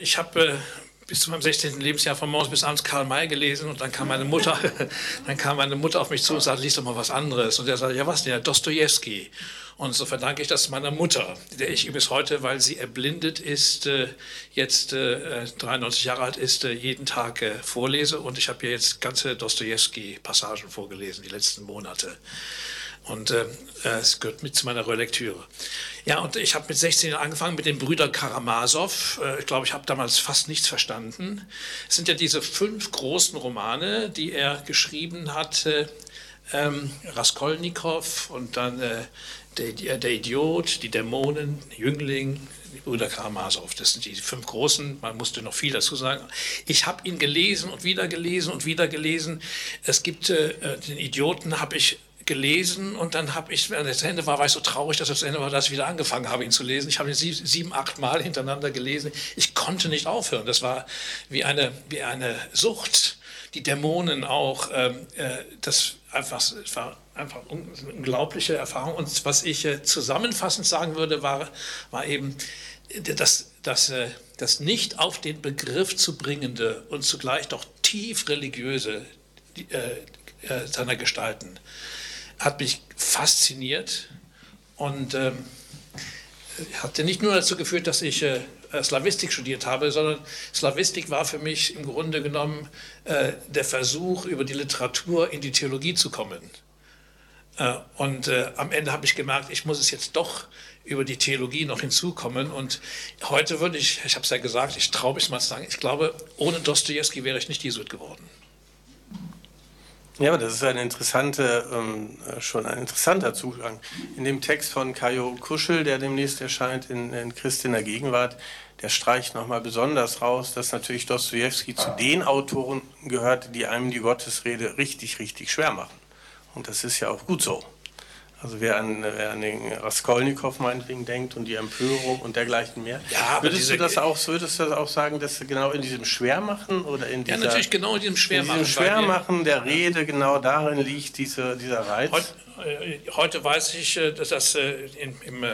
Ich habe äh, bis zu meinem 16. Lebensjahr von morgens bis abends Karl May gelesen und dann kam meine Mutter, dann kam meine Mutter auf mich zu und sagte, lies doch mal was anderes. Und er sagte, ja was denn, ja, Dostoevsky. Und so verdanke ich das meiner Mutter, der ich bis heute, weil sie erblindet ist, äh, jetzt 93 äh, Jahre alt ist, jeden Tag vorlese. Und ich habe ihr jetzt ganze Dostoevsky-Passagen vorgelesen, die letzten Monate. Und äh, es gehört mit zu meiner Relektüre. Ja, und ich habe mit 16 Jahren angefangen mit den Brüdern Karamasow. Äh, ich glaube, ich habe damals fast nichts verstanden. Es sind ja diese fünf großen Romane, die er geschrieben hat. Äh, ähm, Raskolnikow und dann äh, der, der, Idiot, die Dämonen, Jüngling, die Brüder Karamasow. Das sind die fünf großen. Man musste noch viel dazu sagen. Ich habe ihn gelesen und wieder gelesen und wieder gelesen. Es gibt äh, den Idioten, habe ich gelesen und dann habe ich, wenn es Ende war, war ich so traurig, dass es Ende war, dass ich wieder angefangen habe, ihn zu lesen. Ich habe ihn sieben, acht Mal hintereinander gelesen. Ich konnte nicht aufhören. Das war wie eine, wie eine Sucht. Die Dämonen auch. Ähm, äh, das einfach, es war einfach eine unglaubliche Erfahrung. Und was ich äh, zusammenfassend sagen würde, war, war eben, das, das, äh, das nicht auf den Begriff zu bringende und zugleich doch tief religiöse äh, äh, seiner Gestalten hat mich fasziniert und ähm, hat nicht nur dazu geführt, dass ich äh, Slavistik studiert habe, sondern Slavistik war für mich im Grunde genommen äh, der Versuch, über die Literatur in die Theologie zu kommen. Äh, und äh, am Ende habe ich gemerkt, ich muss es jetzt doch über die Theologie noch hinzukommen. Und heute würde ich, ich habe es ja gesagt, ich traue mich mal zu sagen, ich glaube, ohne Dostoevsky wäre ich nicht Jesuit geworden. Ja, aber das ist ein interessante, ähm, schon ein interessanter Zugang. In dem Text von Kajo Kuschel, der demnächst erscheint in, in Christ in der Gegenwart, der streicht nochmal besonders raus, dass natürlich Dostoevsky zu den Autoren gehört, die einem die Gottesrede richtig, richtig schwer machen. Und das ist ja auch gut so. Also wer an, wer an den Raskolnikow meinetwegen denkt und die Empörung und dergleichen mehr. Ja, würdest, du das auch, würdest du das auch sagen, dass genau in diesem Schwermachen oder in dieser... Ja, natürlich genau in diesem Schwermachen. In diesem Schwermachen der Rede, genau darin liegt diese, dieser Reiz. Heute, äh, heute weiß ich, äh, dass das äh, in, im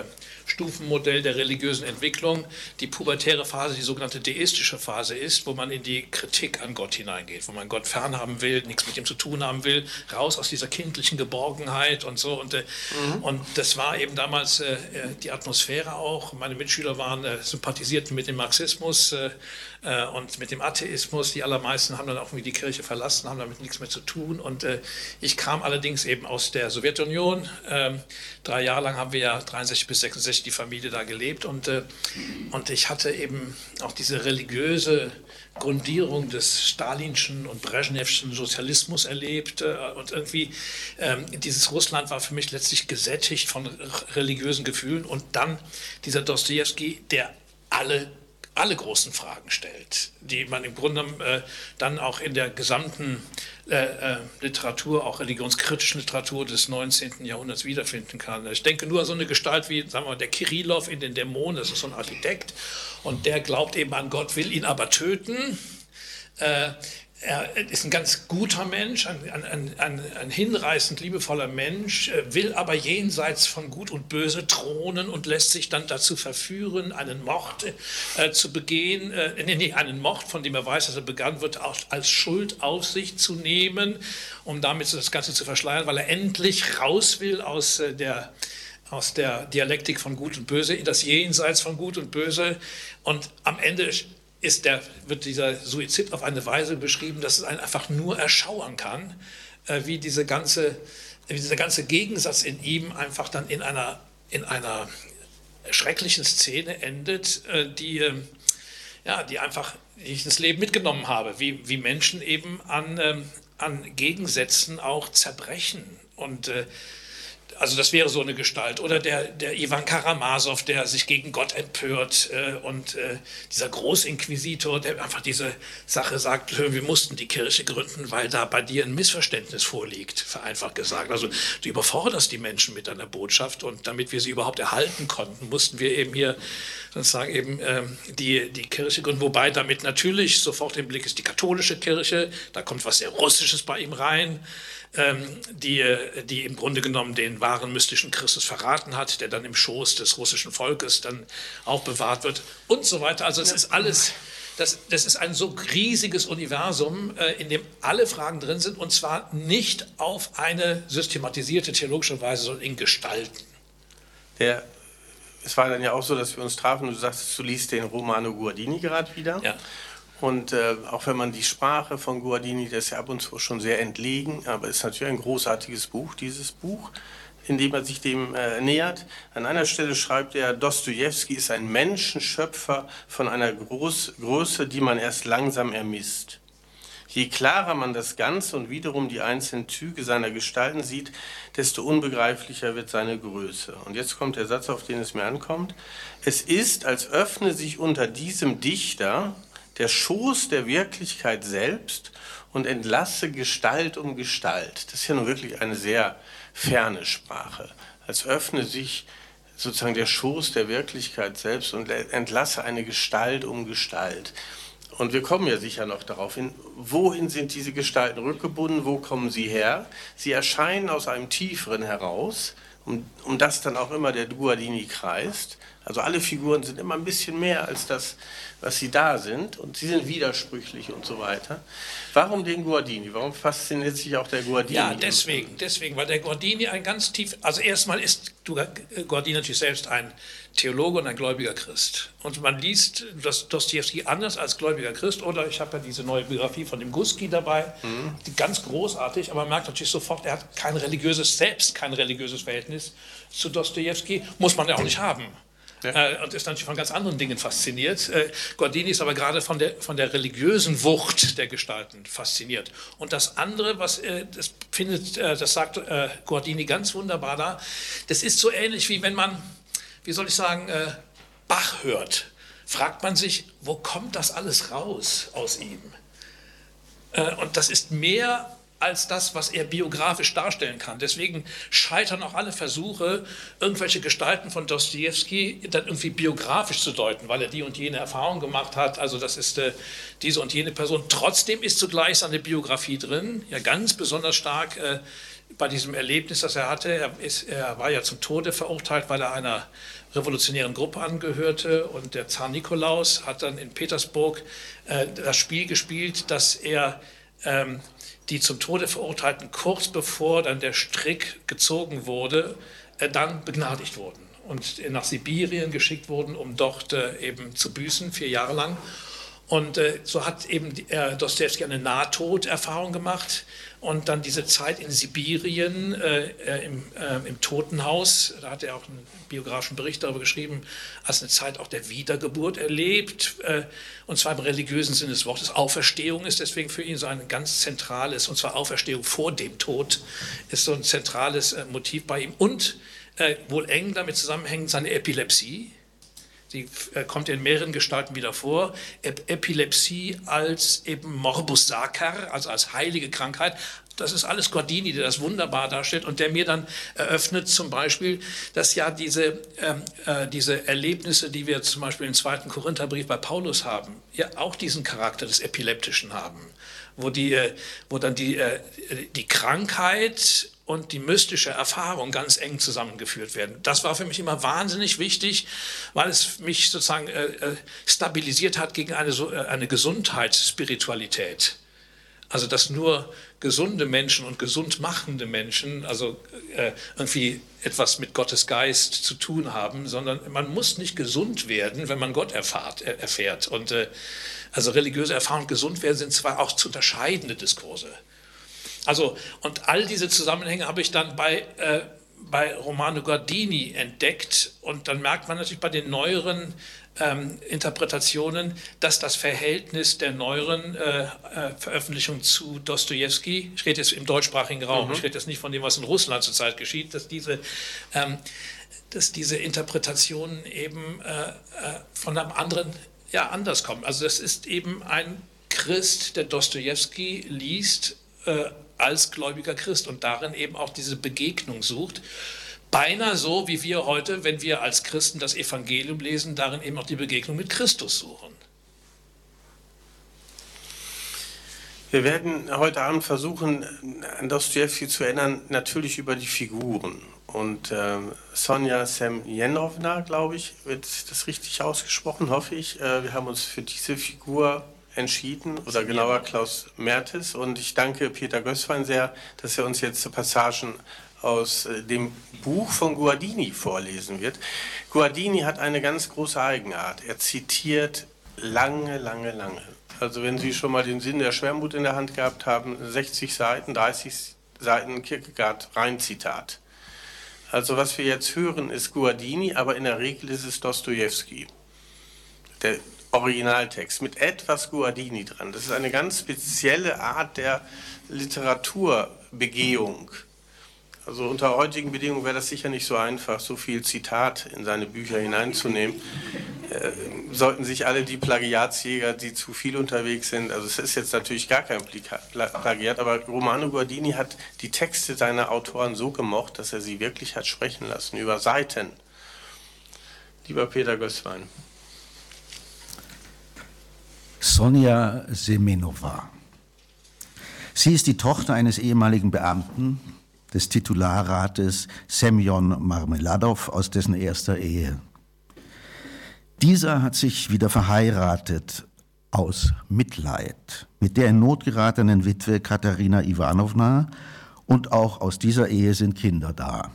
Stufenmodell der religiösen Entwicklung die pubertäre Phase, die sogenannte deistische Phase ist, wo man in die Kritik an Gott hineingeht, wo man Gott fernhaben will, nichts mit ihm zu tun haben will, raus aus dieser kindlichen Geborgenheit und so. Und, mhm. und das war eben damals äh, die Atmosphäre auch. Meine Mitschüler waren äh, sympathisierten mit dem Marxismus. Äh, äh, und mit dem Atheismus. Die allermeisten haben dann auch irgendwie die Kirche verlassen, haben damit nichts mehr zu tun. Und äh, ich kam allerdings eben aus der Sowjetunion. Ähm, drei Jahre lang haben wir ja 63 bis 66 die Familie da gelebt und, äh, und ich hatte eben auch diese religiöse Grundierung des stalinschen und brezhnevschen Sozialismus erlebt und irgendwie ähm, dieses Russland war für mich letztlich gesättigt von religiösen Gefühlen und dann dieser Dostoevsky, der alle alle großen Fragen stellt, die man im Grunde äh, dann auch in der gesamten äh, äh, Literatur, auch religionskritischen Literatur des 19. Jahrhunderts wiederfinden kann. Ich denke nur an so eine Gestalt wie, sagen wir mal, der Kirillov in den Dämonen, das ist so ein Architekt und der glaubt eben an Gott, will ihn aber töten. Äh, er ist ein ganz guter Mensch, ein, ein, ein, ein, hinreißend liebevoller Mensch, will aber jenseits von Gut und Böse thronen und lässt sich dann dazu verführen, einen Mord äh, zu begehen, äh, nee, einen Mord, von dem er weiß, dass er begangen wird, auch als Schuld auf sich zu nehmen, um damit das Ganze zu verschleiern, weil er endlich raus will aus äh, der aus der Dialektik von Gut und Böse in das Jenseits von Gut und Böse. Und am Ende ist der, wird dieser Suizid auf eine Weise beschrieben, dass es einen einfach nur erschauern kann, äh, wie, diese ganze, wie dieser ganze Gegensatz in ihm einfach dann in einer, in einer schrecklichen Szene endet, äh, die, äh, ja, die einfach ich ins Leben mitgenommen habe, wie, wie Menschen eben an, ähm, an Gegensätzen auch zerbrechen. Und äh, also das wäre so eine Gestalt. Oder der, der Ivan Karamasow, der sich gegen Gott empört äh, und äh, dieser Großinquisitor, der einfach diese Sache sagt, wir mussten die Kirche gründen, weil da bei dir ein Missverständnis vorliegt, vereinfacht gesagt. Also du überforderst die Menschen mit deiner Botschaft und damit wir sie überhaupt erhalten konnten, mussten wir eben hier sozusagen eben äh, die, die Kirche gründen. Wobei damit natürlich sofort im Blick ist die katholische Kirche, da kommt was sehr Russisches bei ihm rein. Ähm, die, die im Grunde genommen den wahren mystischen Christus verraten hat, der dann im Schoß des russischen Volkes dann auch bewahrt wird und so weiter. Also es ist alles, das, das ist ein so riesiges Universum, äh, in dem alle Fragen drin sind und zwar nicht auf eine systematisierte theologische Weise, sondern in Gestalten. Der, es war dann ja auch so, dass wir uns trafen und du sagst, du liest den Romano Guardini gerade wieder. Ja. Und äh, auch wenn man die Sprache von Guardini, das ist ja ab und zu schon sehr entlegen, aber es ist natürlich ein großartiges Buch, dieses Buch, in dem er sich dem äh, nähert. An einer Stelle schreibt er, Dostoevsky ist ein Menschenschöpfer von einer Groß Größe, die man erst langsam ermisst. Je klarer man das Ganze und wiederum die einzelnen Züge seiner Gestalten sieht, desto unbegreiflicher wird seine Größe. Und jetzt kommt der Satz, auf den es mir ankommt. Es ist, als öffne sich unter diesem Dichter der Schoß der Wirklichkeit selbst und entlasse Gestalt um Gestalt. Das ist ja nun wirklich eine sehr ferne Sprache. Als öffne sich sozusagen der Schoß der Wirklichkeit selbst und entlasse eine Gestalt um Gestalt. Und wir kommen ja sicher noch darauf hin, wohin sind diese Gestalten rückgebunden, wo kommen sie her? Sie erscheinen aus einem Tieferen heraus, um, um das dann auch immer der Guardini kreist. Also alle Figuren sind immer ein bisschen mehr als das, was sie da sind und sie sind widersprüchlich und so weiter. Warum den Guardini? Warum fasziniert sich auch der Guardini? Ja, deswegen, deswegen, weil der Guardini ein ganz tief, also erstmal ist Guardini natürlich selbst ein Theologe und ein gläubiger Christ. Und man liest Dostoevsky anders als gläubiger Christ. Oder ich habe ja diese neue Biografie von dem Guski dabei, mhm. die ganz großartig, aber man merkt natürlich sofort, er hat kein religiöses, selbst kein religiöses Verhältnis zu Dostoevsky. Muss man ja auch nicht haben. Ja. Äh, und ist natürlich von ganz anderen Dingen fasziniert. Äh, Guardini ist aber gerade von der, von der religiösen Wucht der Gestalten fasziniert. Und das andere, was äh, das findet, das sagt Guardini ganz wunderbar da, das ist so ähnlich wie wenn man wie soll ich sagen, Bach hört, fragt man sich, wo kommt das alles raus aus ihm? Und das ist mehr als das, was er biografisch darstellen kann. Deswegen scheitern auch alle Versuche, irgendwelche Gestalten von Dostoevsky dann irgendwie biografisch zu deuten, weil er die und jene Erfahrung gemacht hat. Also das ist äh, diese und jene Person. Trotzdem ist zugleich seine Biografie drin, ja ganz besonders stark äh, bei diesem Erlebnis, das er hatte. Er, ist, er war ja zum Tode verurteilt, weil er einer revolutionären Gruppe angehörte. Und der Zar Nikolaus hat dann in Petersburg äh, das Spiel gespielt, dass er ähm, die zum Tode verurteilten kurz bevor dann der Strick gezogen wurde, äh, dann begnadigt wurden und nach Sibirien geschickt wurden, um dort äh, eben zu büßen, vier Jahre lang. Und äh, so hat eben äh, Dostoevsky eine Nahtoderfahrung gemacht und dann diese Zeit in Sibirien äh, äh, im, äh, im, Totenhaus, da hat er auch einen biografischen Bericht darüber geschrieben, als eine Zeit auch der Wiedergeburt erlebt, äh, und zwar im religiösen Sinne des Wortes. Auferstehung ist deswegen für ihn so ein ganz zentrales, und zwar Auferstehung vor dem Tod, ist so ein zentrales äh, Motiv bei ihm. Und äh, wohl eng damit zusammenhängend seine Epilepsie die äh, kommt in mehreren Gestalten wieder vor. Epilepsie als eben Morbus Sacer, also als heilige Krankheit. Das ist alles Gordini, der das wunderbar darstellt und der mir dann eröffnet zum Beispiel, dass ja diese, ähm, äh, diese Erlebnisse, die wir zum Beispiel im zweiten Korintherbrief bei Paulus haben, ja auch diesen Charakter des Epileptischen haben, wo, die, äh, wo dann die, äh, die Krankheit und die mystische Erfahrung ganz eng zusammengeführt werden. Das war für mich immer wahnsinnig wichtig, weil es mich sozusagen äh, äh stabilisiert hat gegen eine, äh, eine Gesundheitsspiritualität. Also dass nur gesunde Menschen und gesund machende Menschen also äh, irgendwie etwas mit Gottes Geist zu tun haben, sondern man muss nicht gesund werden, wenn man Gott erfahrt, äh, erfährt. Und äh, also religiöse Erfahrung und gesund werden sind zwar auch zu unterscheidende Diskurse. Also, und all diese Zusammenhänge habe ich dann bei, äh, bei Romano Gardini entdeckt. Und dann merkt man natürlich bei den neueren ähm, Interpretationen, dass das Verhältnis der neueren äh, äh, Veröffentlichungen zu Dostoevsky, ich rede jetzt im deutschsprachigen Raum, mhm. ich rede jetzt nicht von dem, was in Russland zurzeit geschieht, dass diese, ähm, dass diese Interpretationen eben äh, äh von einem anderen, ja, anders kommen. Also das ist eben ein Christ, der Dostoevsky liest, äh, als gläubiger Christ und darin eben auch diese Begegnung sucht. Beinahe so, wie wir heute, wenn wir als Christen das Evangelium lesen, darin eben auch die Begegnung mit Christus suchen. Wir werden heute Abend versuchen, an Dostoevsky zu erinnern, natürlich über die Figuren. Und äh, Sonja Semjenovna, glaube ich, wird das richtig ausgesprochen, hoffe ich. Äh, wir haben uns für diese Figur entschieden, oder genauer Klaus Mertes. Und ich danke Peter Gößwein sehr, dass er uns jetzt Passagen aus äh, dem Buch von Guardini vorlesen wird. Guardini hat eine ganz große Eigenart. Er zitiert lange, lange, lange. Also wenn Sie schon mal den Sinn der Schwermut in der Hand gehabt haben, 60 Seiten, 30 Seiten Kierkegaard, rein Zitat. Also was wir jetzt hören, ist Guardini, aber in der Regel ist es Dostoevsky. Der Originaltext mit etwas Guardini dran. Das ist eine ganz spezielle Art der Literaturbegehung. Also unter heutigen Bedingungen wäre das sicher nicht so einfach, so viel Zitat in seine Bücher hineinzunehmen. Äh, sollten sich alle die Plagiatsjäger, die zu viel unterwegs sind, also es ist jetzt natürlich gar kein Plagiat, aber Romano Guardini hat die Texte seiner Autoren so gemocht, dass er sie wirklich hat sprechen lassen, über Seiten. Lieber Peter Gößwein. Sonja Semenova. Sie ist die Tochter eines ehemaligen Beamten, des Titularrates Semyon Marmeladov aus dessen erster Ehe. Dieser hat sich wieder verheiratet aus Mitleid mit der in Not geratenen Witwe Katharina Ivanovna und auch aus dieser Ehe sind Kinder da.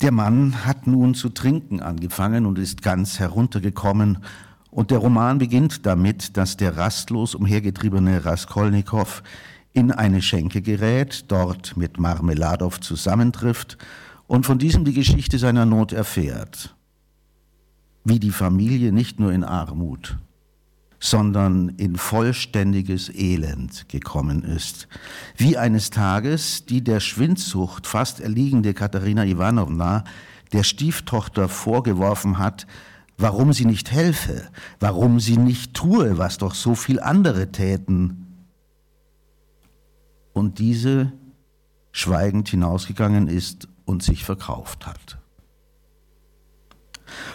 Der Mann hat nun zu trinken angefangen und ist ganz heruntergekommen und der Roman beginnt damit, dass der rastlos umhergetriebene Raskolnikow in eine Schenke gerät, dort mit Marmeladow zusammentrifft und von diesem die Geschichte seiner Not erfährt. Wie die Familie nicht nur in Armut, sondern in vollständiges Elend gekommen ist. Wie eines Tages die der Schwindsucht fast erliegende Katharina Ivanovna der Stieftochter vorgeworfen hat, warum sie nicht helfe, warum sie nicht tue, was doch so viel andere täten, und diese schweigend hinausgegangen ist und sich verkauft hat.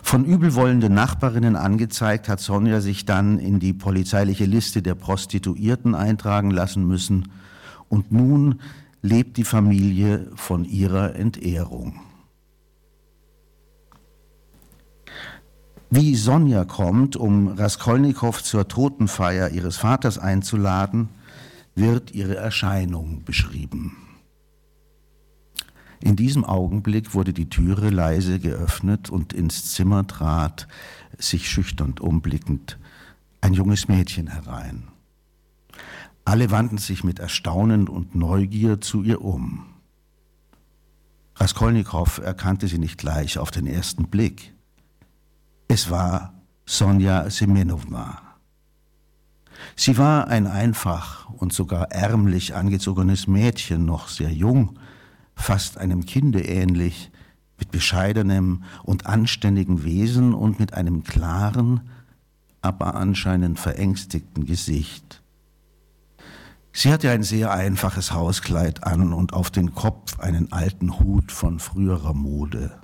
Von übelwollenden Nachbarinnen angezeigt, hat Sonja sich dann in die polizeiliche Liste der Prostituierten eintragen lassen müssen und nun lebt die Familie von ihrer Entehrung. Wie Sonja kommt, um Raskolnikow zur Totenfeier ihres Vaters einzuladen, wird ihre Erscheinung beschrieben. In diesem Augenblick wurde die Türe leise geöffnet und ins Zimmer trat, sich schüchtern umblickend, ein junges Mädchen herein. Alle wandten sich mit Erstaunen und Neugier zu ihr um. Raskolnikow erkannte sie nicht gleich auf den ersten Blick. Es war Sonja Semenovna. Sie war ein einfach und sogar ärmlich angezogenes Mädchen, noch sehr jung, fast einem Kinde ähnlich, mit bescheidenem und anständigem Wesen und mit einem klaren, aber anscheinend verängstigten Gesicht. Sie hatte ein sehr einfaches Hauskleid an und auf den Kopf einen alten Hut von früherer Mode.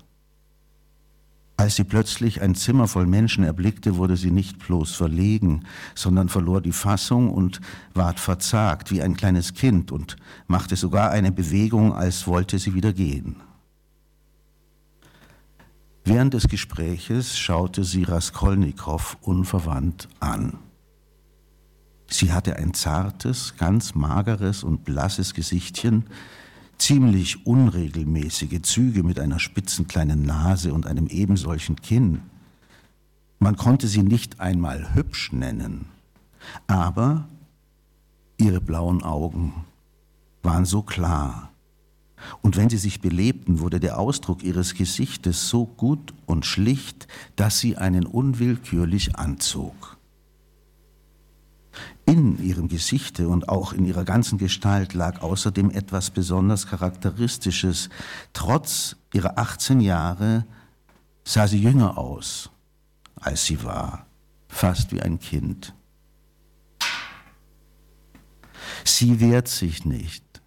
Als sie plötzlich ein Zimmer voll Menschen erblickte, wurde sie nicht bloß verlegen, sondern verlor die Fassung und ward verzagt wie ein kleines Kind und machte sogar eine Bewegung, als wollte sie wieder gehen. Während des Gespräches schaute sie Raskolnikow unverwandt an. Sie hatte ein zartes, ganz mageres und blasses Gesichtchen, ziemlich unregelmäßige Züge mit einer spitzen kleinen Nase und einem ebensolchen Kinn. Man konnte sie nicht einmal hübsch nennen, aber ihre blauen Augen waren so klar, und wenn sie sich belebten, wurde der Ausdruck ihres Gesichtes so gut und schlicht, dass sie einen unwillkürlich anzog. In ihrem Gesichte und auch in ihrer ganzen Gestalt lag außerdem etwas besonders Charakteristisches. Trotz ihrer 18 Jahre sah sie jünger aus, als sie war, fast wie ein Kind. Sie wehrt sich nicht.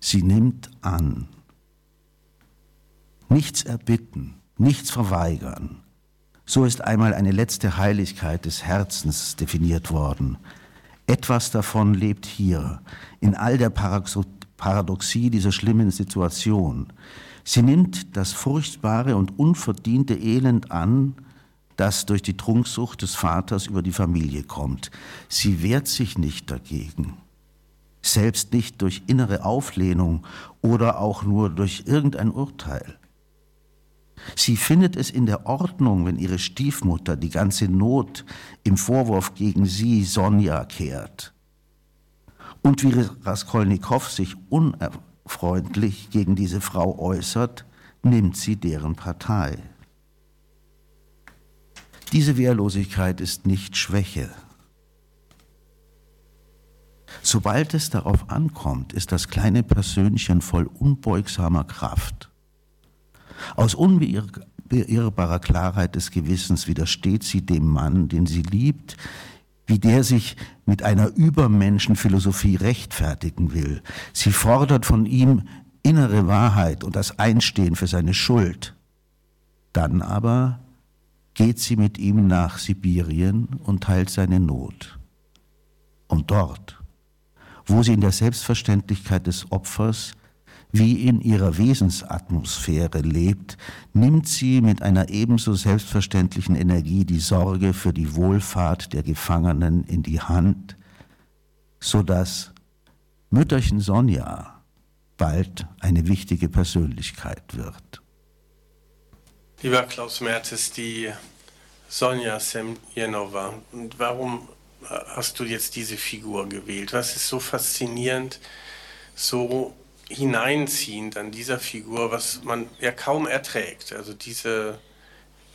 Sie nimmt an. Nichts erbitten, nichts verweigern. So ist einmal eine letzte Heiligkeit des Herzens definiert worden. Etwas davon lebt hier, in all der Paradoxie dieser schlimmen Situation. Sie nimmt das furchtbare und unverdiente Elend an, das durch die Trunksucht des Vaters über die Familie kommt. Sie wehrt sich nicht dagegen, selbst nicht durch innere Auflehnung oder auch nur durch irgendein Urteil. Sie findet es in der Ordnung, wenn ihre Stiefmutter die ganze Not im Vorwurf gegen sie, Sonja, kehrt. Und wie Raskolnikow sich unfreundlich gegen diese Frau äußert, nimmt sie deren Partei. Diese Wehrlosigkeit ist nicht Schwäche. Sobald es darauf ankommt, ist das kleine Persönchen voll unbeugsamer Kraft. Aus unbeirrbarer Klarheit des Gewissens widersteht sie dem Mann, den sie liebt, wie der sich mit einer Übermenschenphilosophie rechtfertigen will. Sie fordert von ihm innere Wahrheit und das Einstehen für seine Schuld. Dann aber geht sie mit ihm nach Sibirien und teilt seine Not. Und dort, wo sie in der Selbstverständlichkeit des Opfers wie in ihrer Wesensatmosphäre lebt, nimmt sie mit einer ebenso selbstverständlichen Energie die Sorge für die Wohlfahrt der Gefangenen in die Hand, so dass Mütterchen Sonja bald eine wichtige Persönlichkeit wird. Lieber Klaus Mertes, die Sonja Semjenova, und warum hast du jetzt diese Figur gewählt? Was ist so faszinierend, so hineinziehend an dieser Figur, was man ja kaum erträgt. Also diese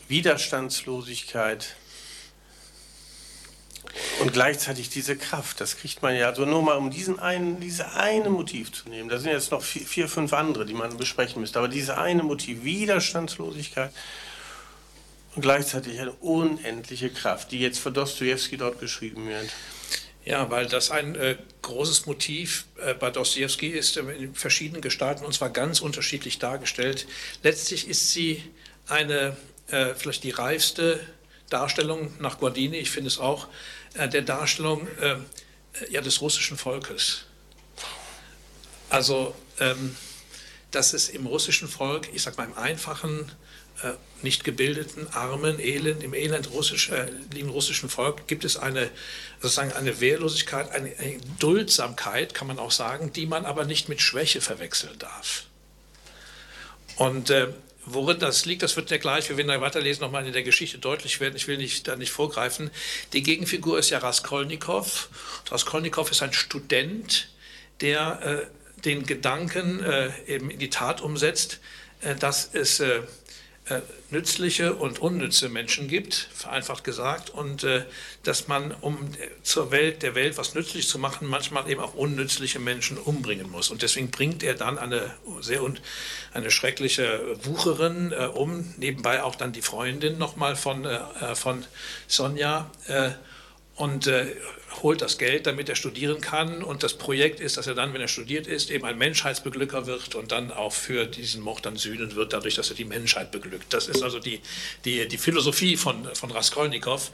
Widerstandslosigkeit und gleichzeitig diese Kraft. Das kriegt man ja, also nur mal um diesen einen, diese eine Motiv zu nehmen. Da sind jetzt noch vier, vier fünf andere, die man besprechen müsste. Aber diese eine Motiv, Widerstandslosigkeit und gleichzeitig eine unendliche Kraft, die jetzt für Dostoevsky dort geschrieben wird. Ja, weil das ein äh, großes Motiv äh, bei Dostoevsky ist, äh, in verschiedenen Gestalten und zwar ganz unterschiedlich dargestellt. Letztlich ist sie eine, äh, vielleicht die reifste Darstellung nach Guardini, ich finde es auch, äh, der Darstellung äh, ja, des russischen Volkes. Also, ähm, dass es im russischen Volk, ich sage mal im einfachen nicht gebildeten, armen, elend, im Elend russisch, äh, russischen Volk gibt es eine, sozusagen eine Wehrlosigkeit, eine, Duldsamkeit, kann man auch sagen, die man aber nicht mit Schwäche verwechseln darf. Und äh, worin das liegt, das wird ja gleich, wir werden da weiterlesen, nochmal in der Geschichte deutlich werden. Ich will nicht, da nicht vorgreifen. Die Gegenfigur ist ja Raskolnikow. Raskolnikow ist ein Student, der äh, den Gedanken äh, eben in die Tat umsetzt, äh, dass es äh, nützliche und unnütze Menschen gibt, vereinfacht gesagt, und äh, dass man, um zur Welt, der Welt was nützlich zu machen, manchmal eben auch unnützliche Menschen umbringen muss. Und deswegen bringt er dann eine sehr und eine schreckliche Wucherin äh, um, nebenbei auch dann die Freundin nochmal von, äh, äh, von Sonja und holt das Geld, damit er studieren kann. Und das Projekt ist, dass er dann, wenn er studiert ist, eben ein Menschheitsbeglücker wird und dann auch für diesen Mord dann sühnen wird, dadurch, dass er die Menschheit beglückt. Das ist also die, die, die Philosophie von, von Raskolnikow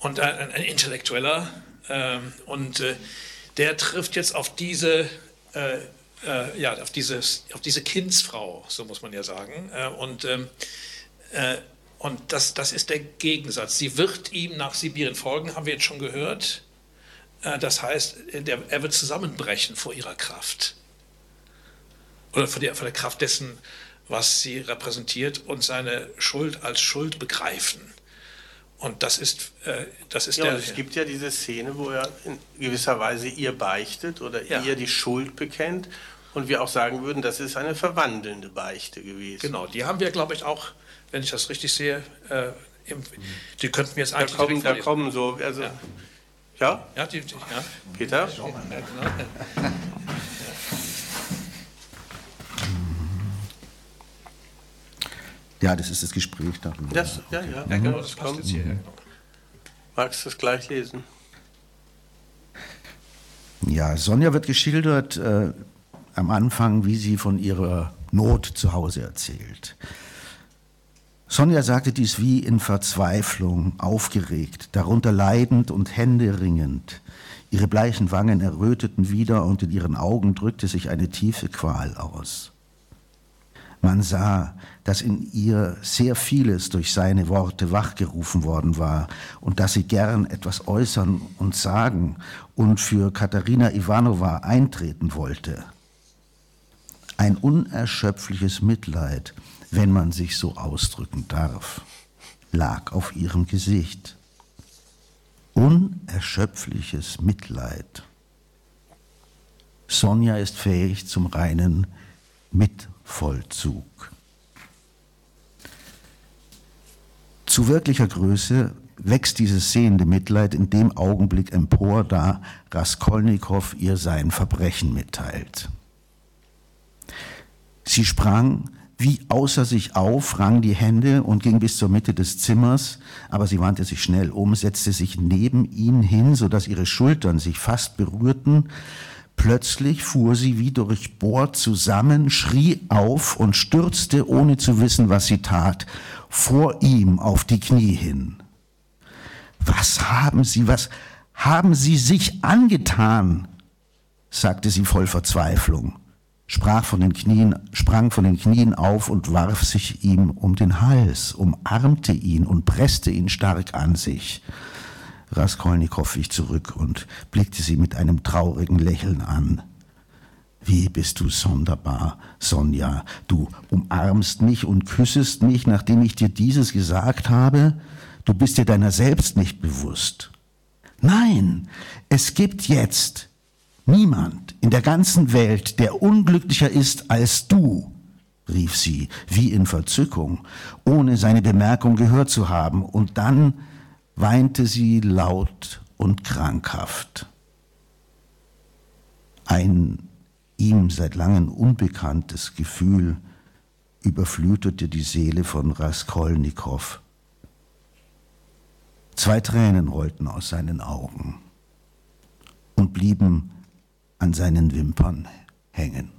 und ein, ein Intellektueller. Äh, und äh, der trifft jetzt auf diese, äh, äh, ja, auf, dieses, auf diese Kindsfrau, so muss man ja sagen. Äh, und ähm, äh, und das, das ist der Gegensatz. Sie wird ihm nach Sibirien folgen, haben wir jetzt schon gehört. Äh, das heißt, er wird zusammenbrechen vor ihrer Kraft. Oder vor der, vor der Kraft dessen, was sie repräsentiert und seine Schuld als Schuld begreifen. Und das ist, äh, das ist ja, der. es gibt ja diese Szene, wo er in gewisser Weise ihr beichtet oder ja. ihr die Schuld bekennt. Und wir auch sagen würden, das ist eine verwandelnde Beichte gewesen. Genau, die haben wir, glaube ich, auch, wenn ich das richtig sehe, äh, im, die könnten wir jetzt eigentlich. Da kommen, da kommen so, also ja. Ja? Ja, die, die, ja. Peter? Ja, das ist das Gespräch darüber. Das, ja, ja. ja genau, das passt jetzt hier. Mhm. Magst du es gleich lesen? Ja, Sonja wird geschildert äh, am Anfang, wie sie von ihrer Not zu Hause erzählt. Sonja sagte dies wie in Verzweiflung, aufgeregt, darunter leidend und händeringend. Ihre bleichen Wangen erröteten wieder und in ihren Augen drückte sich eine tiefe Qual aus. Man sah, dass in ihr sehr vieles durch seine Worte wachgerufen worden war und dass sie gern etwas äußern und sagen und für Katharina Ivanova eintreten wollte. Ein unerschöpfliches Mitleid, wenn man sich so ausdrücken darf, lag auf ihrem Gesicht. Unerschöpfliches Mitleid. Sonja ist fähig zum reinen Mitvollzug. Zu wirklicher Größe wächst dieses sehende Mitleid in dem Augenblick empor, da Raskolnikow ihr sein Verbrechen mitteilt. Sie sprang wie außer sich auf, rang die Hände und ging bis zur Mitte des Zimmers, aber sie wandte sich schnell um, setzte sich neben ihn hin, so dass ihre Schultern sich fast berührten. Plötzlich fuhr sie wie durchbohrt zusammen, schrie auf und stürzte, ohne zu wissen, was sie tat, vor ihm auf die Knie hin. Was haben Sie, was haben Sie sich angetan? sagte sie voll Verzweiflung sprach von den Knien, sprang von den Knien auf und warf sich ihm um den Hals, umarmte ihn und presste ihn stark an sich. Raskolnikow wich zurück und blickte sie mit einem traurigen Lächeln an. Wie bist du sonderbar, Sonja. Du umarmst mich und küssest mich, nachdem ich dir dieses gesagt habe. Du bist dir deiner selbst nicht bewusst. Nein, es gibt jetzt Niemand in der ganzen Welt, der unglücklicher ist als du, rief sie, wie in Verzückung, ohne seine Bemerkung gehört zu haben, und dann weinte sie laut und krankhaft. Ein ihm seit langem unbekanntes Gefühl überflutete die Seele von Raskolnikow. Zwei Tränen rollten aus seinen Augen und blieben an seinen Wimpern hängen.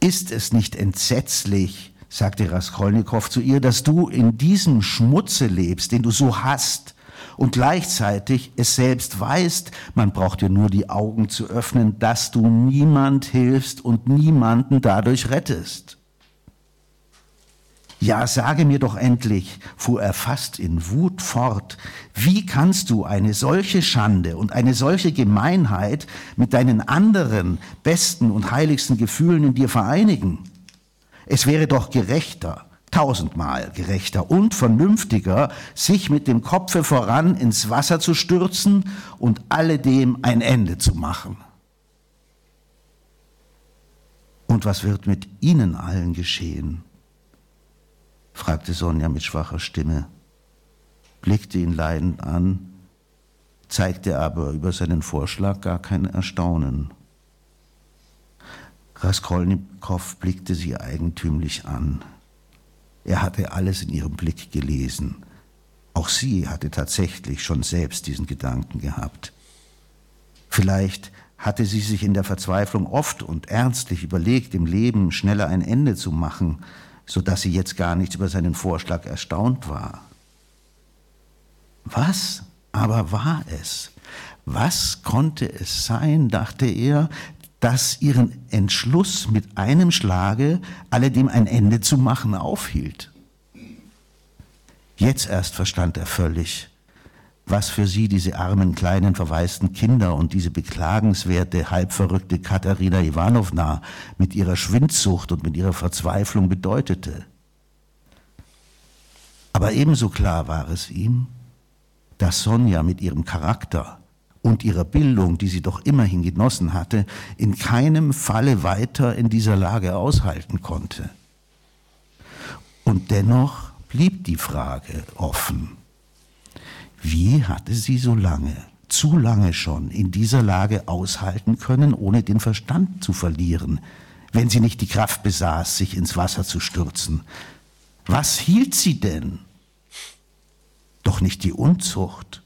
Ist es nicht entsetzlich, sagte Raskolnikow zu ihr, dass du in diesem Schmutze lebst, den du so hast, und gleichzeitig es selbst weißt, man braucht dir nur die Augen zu öffnen, dass du niemand hilfst und niemanden dadurch rettest. Ja, sage mir doch endlich, fuhr er fast in Wut fort, wie kannst du eine solche Schande und eine solche Gemeinheit mit deinen anderen besten und heiligsten Gefühlen in dir vereinigen? Es wäre doch gerechter, tausendmal gerechter und vernünftiger, sich mit dem Kopfe voran ins Wasser zu stürzen und alledem ein Ende zu machen. Und was wird mit ihnen allen geschehen? Fragte Sonja mit schwacher Stimme, blickte ihn leidend an, zeigte aber über seinen Vorschlag gar kein Erstaunen. Raskolnikow blickte sie eigentümlich an. Er hatte alles in ihrem Blick gelesen. Auch sie hatte tatsächlich schon selbst diesen Gedanken gehabt. Vielleicht hatte sie sich in der Verzweiflung oft und ernstlich überlegt, im Leben schneller ein Ende zu machen, so dass sie jetzt gar nicht über seinen Vorschlag erstaunt war. Was aber war es? Was konnte es sein, dachte er, das ihren Entschluss mit einem Schlage alledem ein Ende zu machen aufhielt? Jetzt erst verstand er völlig, was für sie diese armen, kleinen, verwaisten Kinder und diese beklagenswerte, halbverrückte Katharina Iwanowna mit ihrer Schwindsucht und mit ihrer Verzweiflung bedeutete. Aber ebenso klar war es ihm, dass Sonja mit ihrem Charakter und ihrer Bildung, die sie doch immerhin genossen hatte, in keinem Falle weiter in dieser Lage aushalten konnte. Und dennoch blieb die Frage offen wie hatte sie so lange, zu lange schon, in dieser Lage aushalten können, ohne den Verstand zu verlieren, wenn sie nicht die Kraft besaß, sich ins Wasser zu stürzen? Was hielt sie denn? Doch nicht die Unzucht.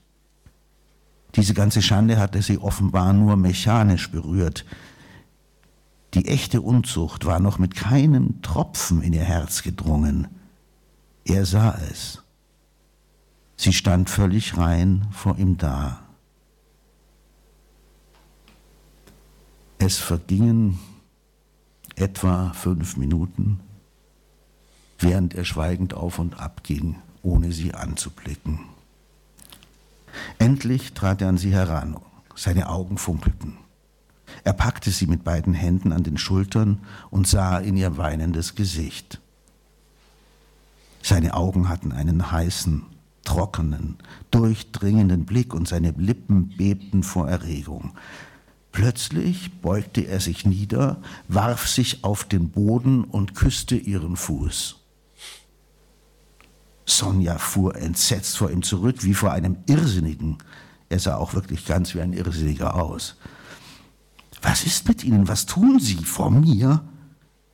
Diese ganze Schande hatte sie offenbar nur mechanisch berührt. Die echte Unzucht war noch mit keinem Tropfen in ihr Herz gedrungen. Er sah es. Sie stand völlig rein vor ihm da. Es vergingen etwa fünf Minuten, während er schweigend auf und ab ging, ohne sie anzublicken. Endlich trat er an sie heran, seine Augen funkelten. Er packte sie mit beiden Händen an den Schultern und sah in ihr weinendes Gesicht. Seine Augen hatten einen heißen, trockenen, durchdringenden Blick und seine Lippen bebten vor Erregung. Plötzlich beugte er sich nieder, warf sich auf den Boden und küsste ihren Fuß. Sonja fuhr entsetzt vor ihm zurück, wie vor einem Irrsinnigen. Er sah auch wirklich ganz wie ein Irrsinniger aus. Was ist mit Ihnen? Was tun Sie vor mir?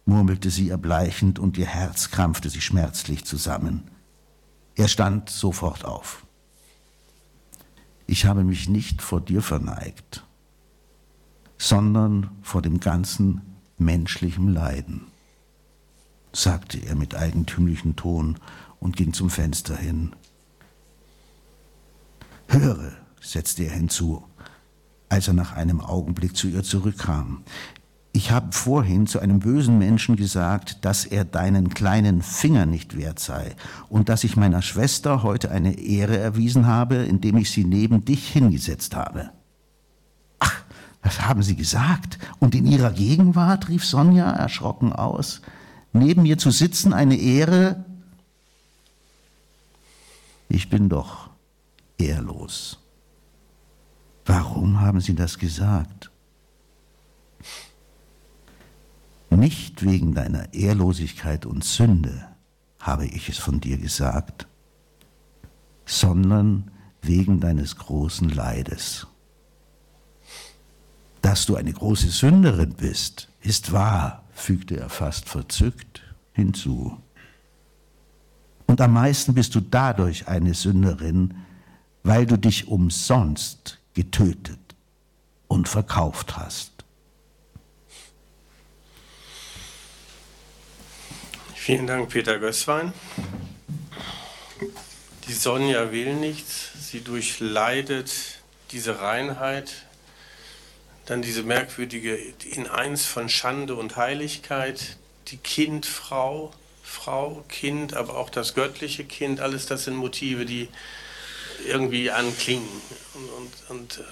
murmelte sie erbleichend und ihr Herz krampfte sich schmerzlich zusammen. Er stand sofort auf. Ich habe mich nicht vor dir verneigt, sondern vor dem ganzen menschlichen Leiden, sagte er mit eigentümlichem Ton und ging zum Fenster hin. Höre, setzte er hinzu, als er nach einem Augenblick zu ihr zurückkam. Ich habe vorhin zu einem bösen Menschen gesagt, dass er deinen kleinen Finger nicht wert sei und dass ich meiner Schwester heute eine Ehre erwiesen habe, indem ich sie neben dich hingesetzt habe. Ach, was haben Sie gesagt? Und in Ihrer Gegenwart, rief Sonja erschrocken aus, neben mir zu sitzen eine Ehre? Ich bin doch ehrlos. Warum haben Sie das gesagt? Nicht wegen deiner Ehrlosigkeit und Sünde habe ich es von dir gesagt, sondern wegen deines großen Leides. Dass du eine große Sünderin bist, ist wahr, fügte er fast verzückt hinzu. Und am meisten bist du dadurch eine Sünderin, weil du dich umsonst getötet und verkauft hast. Vielen Dank, Peter Gößwein. Die Sonja will nichts, sie durchleidet diese Reinheit, dann diese merkwürdige in eins von Schande und Heiligkeit, die Kindfrau, Frau, Kind, aber auch das göttliche Kind, alles das sind Motive, die irgendwie anklingen und, und, und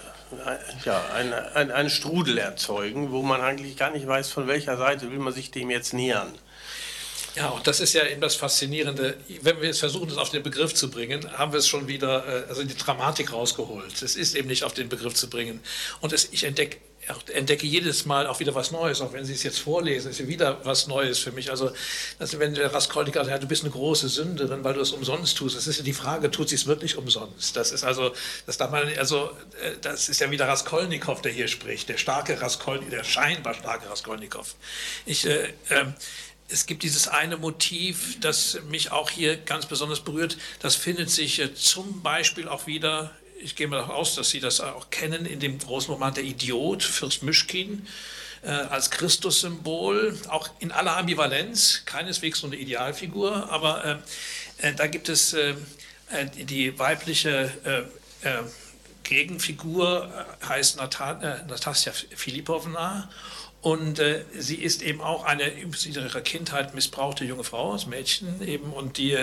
äh, ja, einen ein Strudel erzeugen, wo man eigentlich gar nicht weiß, von welcher Seite will man sich dem jetzt nähern. Ja, und das ist ja eben das Faszinierende. Wenn wir jetzt versuchen, das auf den Begriff zu bringen, haben wir es schon wieder, äh, also die Dramatik rausgeholt. Es ist eben nicht auf den Begriff zu bringen. Und es, ich entdecke entdecke jedes Mal auch wieder was Neues, auch wenn Sie es jetzt vorlesen, ist wieder was Neues für mich. Also, dass, wenn der Raskolnikov sagt, ja, du bist eine große Sünderin, weil du es umsonst tust, das ist ja die Frage, tut sie es wirklich umsonst? Das ist also, das darf man, also, äh, das ist ja wieder Raskolnikow, der hier spricht, der starke Raskolnikow, der scheinbar starke Raskolnikow. Ich, äh, äh, es gibt dieses eine Motiv, das mich auch hier ganz besonders berührt. Das findet sich äh, zum Beispiel auch wieder ich gehe mal davon aus, dass Sie das auch kennen, in dem großen Roman Der Idiot, Fürst Mischkin, äh, als Christussymbol, auch in aller Ambivalenz, keineswegs nur eine Idealfigur, aber äh, da gibt es die weibliche Gegenfigur, heißt Natasja Filipovna und äh, sie ist eben auch eine in ihrer Kindheit missbrauchte junge Frau, das Mädchen eben. Und, die,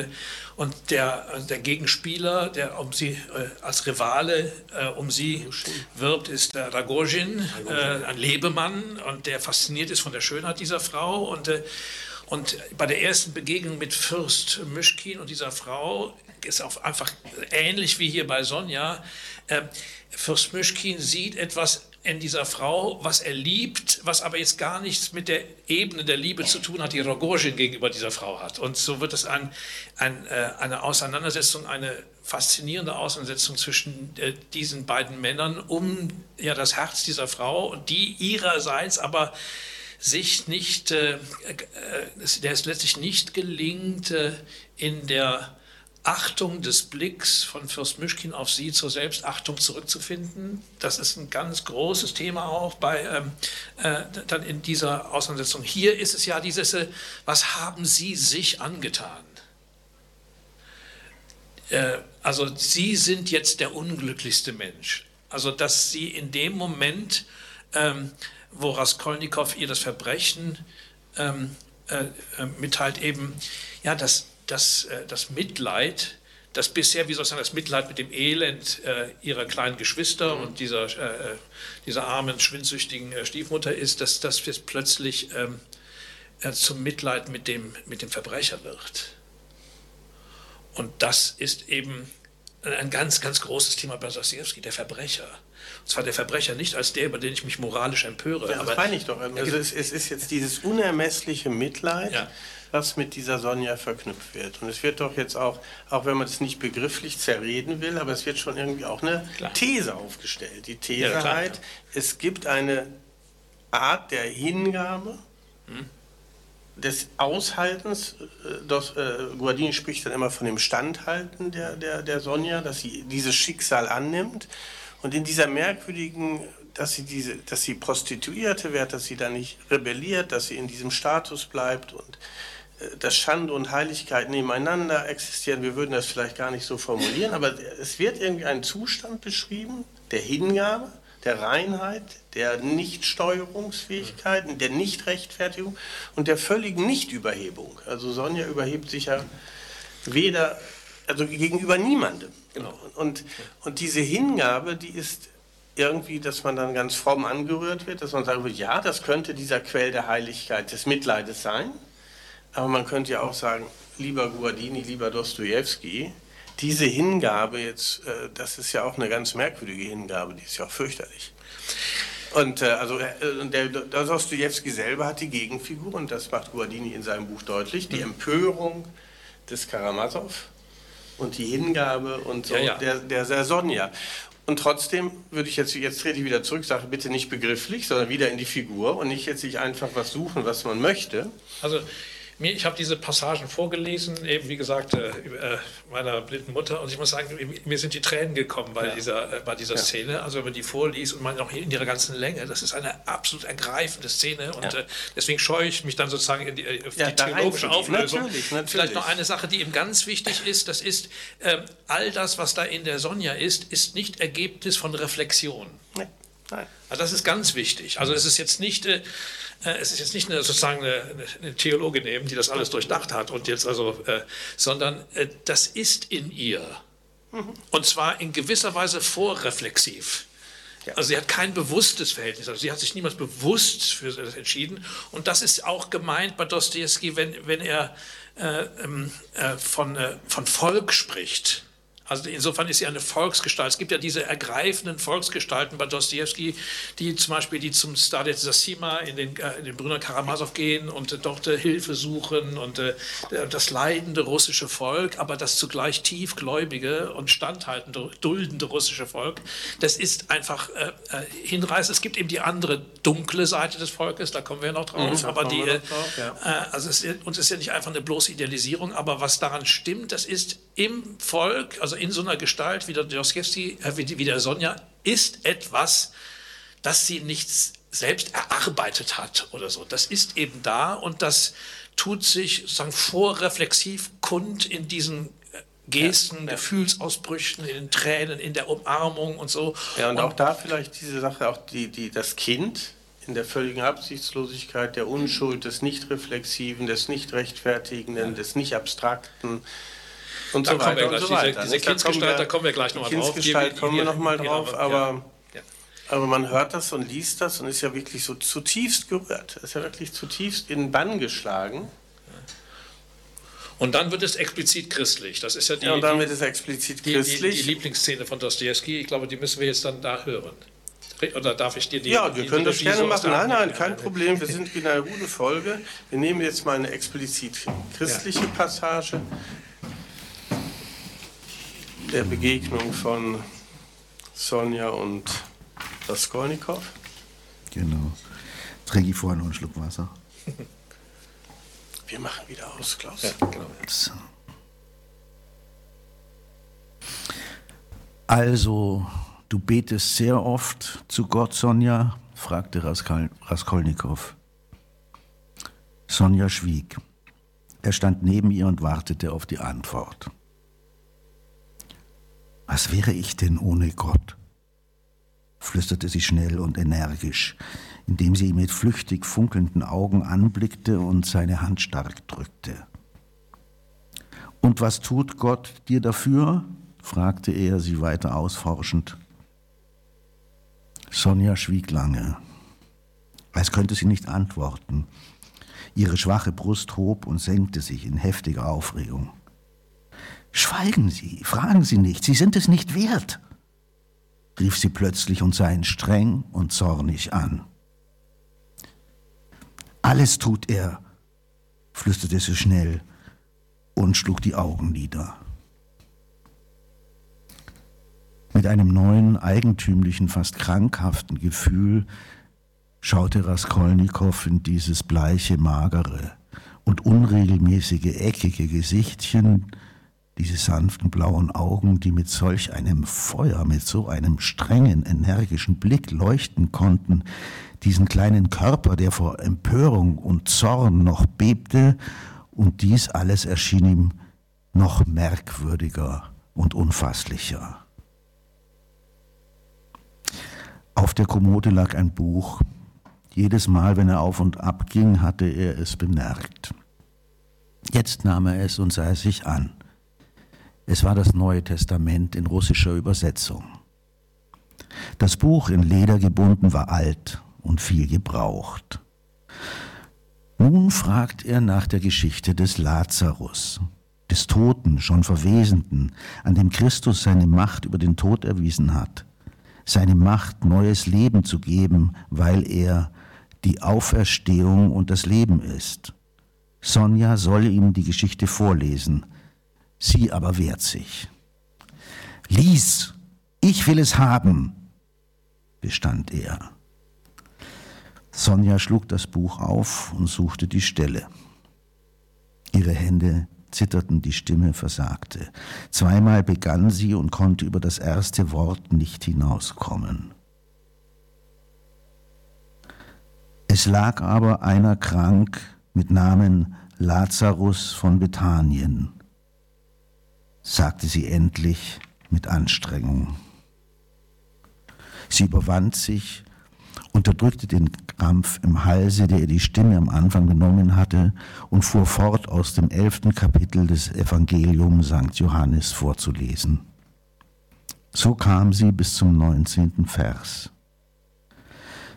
und der, der Gegenspieler, der um sie äh, als Rivale äh, um sie wirbt, ist der Ragozin, äh, ein Lebemann und der fasziniert ist von der Schönheit dieser Frau. Und, äh, und bei der ersten Begegnung mit Fürst Mischkin und dieser Frau ist auch einfach ähnlich wie hier bei Sonja. Äh, Fürst Mischkin sieht etwas in dieser Frau, was er liebt, was aber jetzt gar nichts mit der Ebene der Liebe zu tun hat, die Rogozhin gegenüber dieser Frau hat. Und so wird es ein, ein, äh, eine Auseinandersetzung, eine faszinierende Auseinandersetzung zwischen äh, diesen beiden Männern um ja, das Herz dieser Frau, die ihrerseits aber sich nicht, äh, der es letztlich nicht gelingt, in der Achtung des Blicks von Fürst Mischkin auf sie zur Selbstachtung zurückzufinden. Das ist ein ganz großes Thema auch bei ähm, äh, dann in dieser Auseinandersetzung. Hier ist es ja dieses, äh, was haben Sie sich angetan? Äh, also Sie sind jetzt der unglücklichste Mensch. Also dass Sie in dem Moment, ähm, wo Raskolnikow ihr das Verbrechen ähm, äh, äh, mitteilt, eben, ja, dass das, äh, das Mitleid, das bisher, wie soll ich sagen, das Mitleid mit dem Elend äh, ihrer kleinen Geschwister mhm. und dieser, äh, dieser armen, schwindsüchtigen Stiefmutter ist, dass das jetzt plötzlich ähm, zum Mitleid mit dem, mit dem Verbrecher wird. Und das ist eben ein ganz, ganz großes Thema bei Dostoevsky, der Verbrecher. Und zwar der Verbrecher nicht als der, über den ich mich moralisch empöre. Ja, das aber meine ich doch. Also es, es, ist jetzt dieses unermessliche Mitleid, ja. Was mit dieser Sonja verknüpft wird. Und es wird doch jetzt auch, auch wenn man es nicht begrifflich zerreden will, aber es wird schon irgendwie auch eine klar. These aufgestellt. Die These ja, klar, halt, es gibt eine Art der Hingabe, hm des Aushaltens, äh, das, äh, Guardini spricht dann immer von dem Standhalten der, der, der Sonja, dass sie dieses Schicksal annimmt und in dieser merkwürdigen, dass sie, diese, dass sie Prostituierte wird, dass sie da nicht rebelliert, dass sie in diesem Status bleibt und dass Schande und Heiligkeit nebeneinander existieren. Wir würden das vielleicht gar nicht so formulieren, aber es wird irgendwie ein Zustand beschrieben der Hingabe, der Reinheit, der Nichtsteuerungsfähigkeit, der Nichtrechtfertigung und der völligen Nichtüberhebung. Also Sonja überhebt sich ja weder, also gegenüber niemandem. Genau. Und, und diese Hingabe, die ist irgendwie, dass man dann ganz fromm angerührt wird, dass man würde, ja, das könnte dieser Quell der Heiligkeit, des Mitleides sein. Aber man könnte ja auch sagen, lieber Guardini, lieber Dostoevsky, diese Hingabe jetzt, äh, das ist ja auch eine ganz merkwürdige Hingabe, die ist ja auch fürchterlich. Und äh, also äh, der, Dostoevsky selber hat die Gegenfigur, und das macht Guardini in seinem Buch deutlich, die mhm. Empörung des Karamasow und die Hingabe und so ja, ja. Der, der, der Sonja. Und trotzdem würde ich jetzt, jetzt trete ich wieder zurück, sage bitte nicht begrifflich, sondern wieder in die Figur und nicht jetzt sich einfach was suchen, was man möchte. Also ich habe diese Passagen vorgelesen, eben wie gesagt, äh, äh, meiner blinden Mutter, und ich muss sagen, mir sind die Tränen gekommen bei ja. dieser, äh, bei dieser ja. Szene. Also wenn man die vorliest und man auch in ihrer ganzen Länge, das ist eine absolut ergreifende Szene und ja. äh, deswegen scheue ich mich dann sozusagen in die, äh, auf die theologische Auflösung. Natürlich, natürlich. Vielleicht noch eine Sache, die eben ganz wichtig ist, das ist, ähm, all das, was da in der Sonja ist, ist nicht Ergebnis von Reflexion. Nee. Nein. Also das ist ganz wichtig. Also es ist jetzt nicht, äh, es ist jetzt nicht eine, sozusagen eine, eine, Theologin eben, die das alles durchdacht hat und jetzt also, äh, sondern äh, das ist in ihr. Mhm. Und zwar in gewisser Weise vorreflexiv. Ja. Also sie hat kein bewusstes Verhältnis, also sie hat sich niemals bewusst für das entschieden. Und das ist auch gemeint bei Dostoevsky, wenn, wenn er äh, ähm, äh, von, äh, von Volk spricht. Also insofern ist sie eine Volksgestalt. Es gibt ja diese ergreifenden Volksgestalten bei Dostoevsky, die zum Beispiel die zum Stadet Sassima in den, äh, in den Brüder Karamasow gehen und äh, dort äh, Hilfe suchen und äh, das leidende russische Volk, aber das zugleich tiefgläubige und standhaltende, duldende russische Volk, das ist einfach äh, äh, hinreißend. Es gibt eben die andere dunkle Seite des Volkes, da kommen wir noch drauf, mhm, aber die, drauf, ja. also es, und es ist ja nicht einfach eine bloße Idealisierung, aber was daran stimmt, das ist im Volk, also in so einer Gestalt wie der Dostoevsky, äh, wie, der Sonja, ist etwas, das sie nicht selbst erarbeitet hat oder so. Das ist eben da und das tut sich sozusagen vorreflexiv kund in diesen äh, Gesten, ja, ja. Gefühlsausbrüchen, in den Tränen, in der Umarmung und so. Ja, und, und auch da vielleicht diese Sache, auch die, die, das Kind in der völligen Absichtslosigkeit, der Unschuld, des Nicht-Reflexiven, des Nicht-Rechtfertigenden, ja. des Nicht-Abstrakten, und so weiter und so weiter. Diese, diese Kindsgestalt, da kommen wir gleich nochmal drauf. Kindsgestalt kommen wir nochmal drauf, aber, ja. aber man hört das und liest das und ist ja wirklich so zutiefst gerührt. Ist ja wirklich zutiefst in den Bann geschlagen. Und dann wird es explizit christlich. Das ist ja die, ja, und dann wird es explizit christlich. Die, die, die Lieblingsszene von Dostoevsky. Ich glaube, die müssen wir jetzt dann da hören. Oder darf ich dir die? Ja, wir können das gerne machen. Nein, nein, kein Problem. Wir sind in einer guten Folge. Wir nehmen jetzt mal eine explizit christliche Passage der Begegnung von Sonja und Raskolnikow. Genau. Trinke ich vorher noch einen Schluck Wasser. Wir machen wieder aus, Klaus. Ja, genau. So. Also, du betest sehr oft zu Gott, Sonja? fragte Raskol Raskolnikow. Sonja schwieg. Er stand neben ihr und wartete auf die Antwort. Was wäre ich denn ohne Gott? flüsterte sie schnell und energisch, indem sie ihn mit flüchtig funkelnden Augen anblickte und seine Hand stark drückte. Und was tut Gott dir dafür? fragte er sie weiter ausforschend. Sonja schwieg lange, als könnte sie nicht antworten. Ihre schwache Brust hob und senkte sich in heftiger Aufregung. Schweigen Sie, fragen Sie nicht, Sie sind es nicht wert, rief sie plötzlich und sah ihn streng und zornig an. Alles tut er, flüsterte sie schnell und schlug die Augen nieder. Mit einem neuen, eigentümlichen, fast krankhaften Gefühl schaute Raskolnikow in dieses bleiche, magere und unregelmäßige, eckige Gesichtchen, diese sanften blauen Augen, die mit solch einem Feuer, mit so einem strengen, energischen Blick leuchten konnten, diesen kleinen Körper, der vor Empörung und Zorn noch bebte, und dies alles erschien ihm noch merkwürdiger und unfasslicher. Auf der Kommode lag ein Buch. Jedes Mal, wenn er auf und ab ging, hatte er es bemerkt. Jetzt nahm er es und sah es sich an. Es war das Neue Testament in russischer Übersetzung. Das Buch in Leder gebunden war alt und viel gebraucht. Nun fragt er nach der Geschichte des Lazarus, des Toten, schon Verwesenden, an dem Christus seine Macht über den Tod erwiesen hat, seine Macht, neues Leben zu geben, weil er die Auferstehung und das Leben ist. Sonja soll ihm die Geschichte vorlesen, sie aber wehrt sich. Lies, ich will es haben, bestand er. Sonja schlug das Buch auf und suchte die Stelle. Ihre Hände zitterten, die Stimme versagte. Zweimal begann sie und konnte über das erste Wort nicht hinauskommen. Es lag aber einer krank mit Namen Lazarus von Bethanien sagte sie endlich mit Anstrengung. Sie überwand sich, unterdrückte den Krampf im Halse, der ihr die Stimme am Anfang genommen hatte, und fuhr fort aus dem elften Kapitel des Evangeliums St. Johannes vorzulesen. So kam sie bis zum neunzehnten Vers.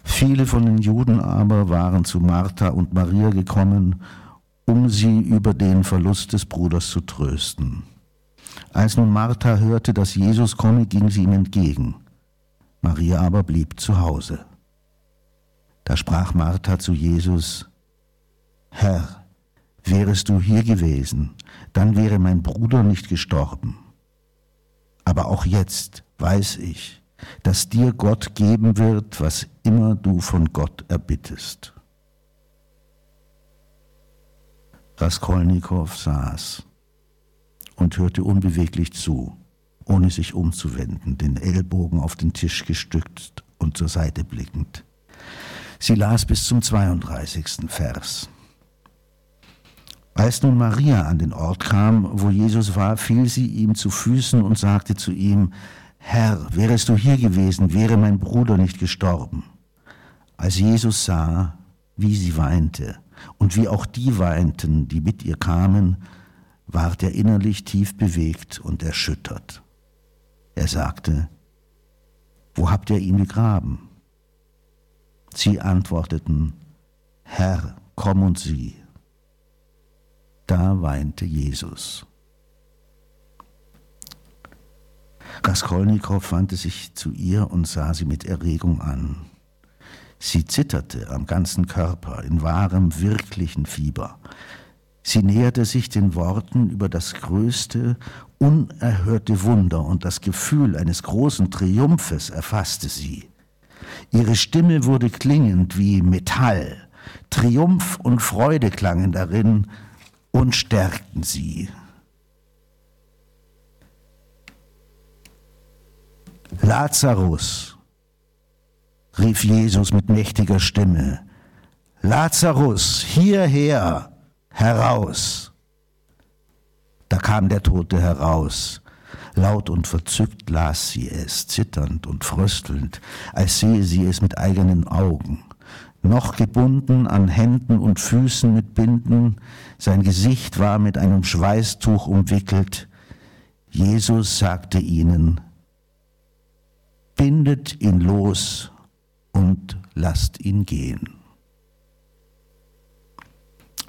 Viele von den Juden aber waren zu Martha und Maria gekommen, um sie über den Verlust des Bruders zu trösten. Als nun Martha hörte, dass Jesus komme, ging sie ihm entgegen. Maria aber blieb zu Hause. Da sprach Martha zu Jesus, Herr, wärest du hier gewesen, dann wäre mein Bruder nicht gestorben. Aber auch jetzt weiß ich, dass dir Gott geben wird, was immer du von Gott erbittest. Raskolnikow saß und hörte unbeweglich zu, ohne sich umzuwenden, den Ellbogen auf den Tisch gestützt und zur Seite blickend. Sie las bis zum 32. Vers. Als nun Maria an den Ort kam, wo Jesus war, fiel sie ihm zu Füßen und sagte zu ihm, Herr, wärest du hier gewesen, wäre mein Bruder nicht gestorben. Als Jesus sah, wie sie weinte und wie auch die weinten, die mit ihr kamen, ward er innerlich tief bewegt und erschüttert. Er sagte, Wo habt ihr ihn begraben? Sie antworteten, Herr, komm und sieh. Da weinte Jesus. Raskolnikow wandte sich zu ihr und sah sie mit Erregung an. Sie zitterte am ganzen Körper in wahrem, wirklichen Fieber. Sie näherte sich den Worten über das größte, unerhörte Wunder und das Gefühl eines großen Triumphes erfasste sie. Ihre Stimme wurde klingend wie Metall. Triumph und Freude klangen darin und stärkten sie. Lazarus, rief Jesus mit mächtiger Stimme, Lazarus, hierher! Heraus. Da kam der Tote heraus, Laut und verzückt las sie es, zitternd und fröstelnd, als sehe sie es mit eigenen Augen. Noch gebunden an Händen und Füßen mit Binden, sein Gesicht war mit einem Schweißtuch umwickelt. Jesus sagte ihnen, bindet ihn los und lasst ihn gehen.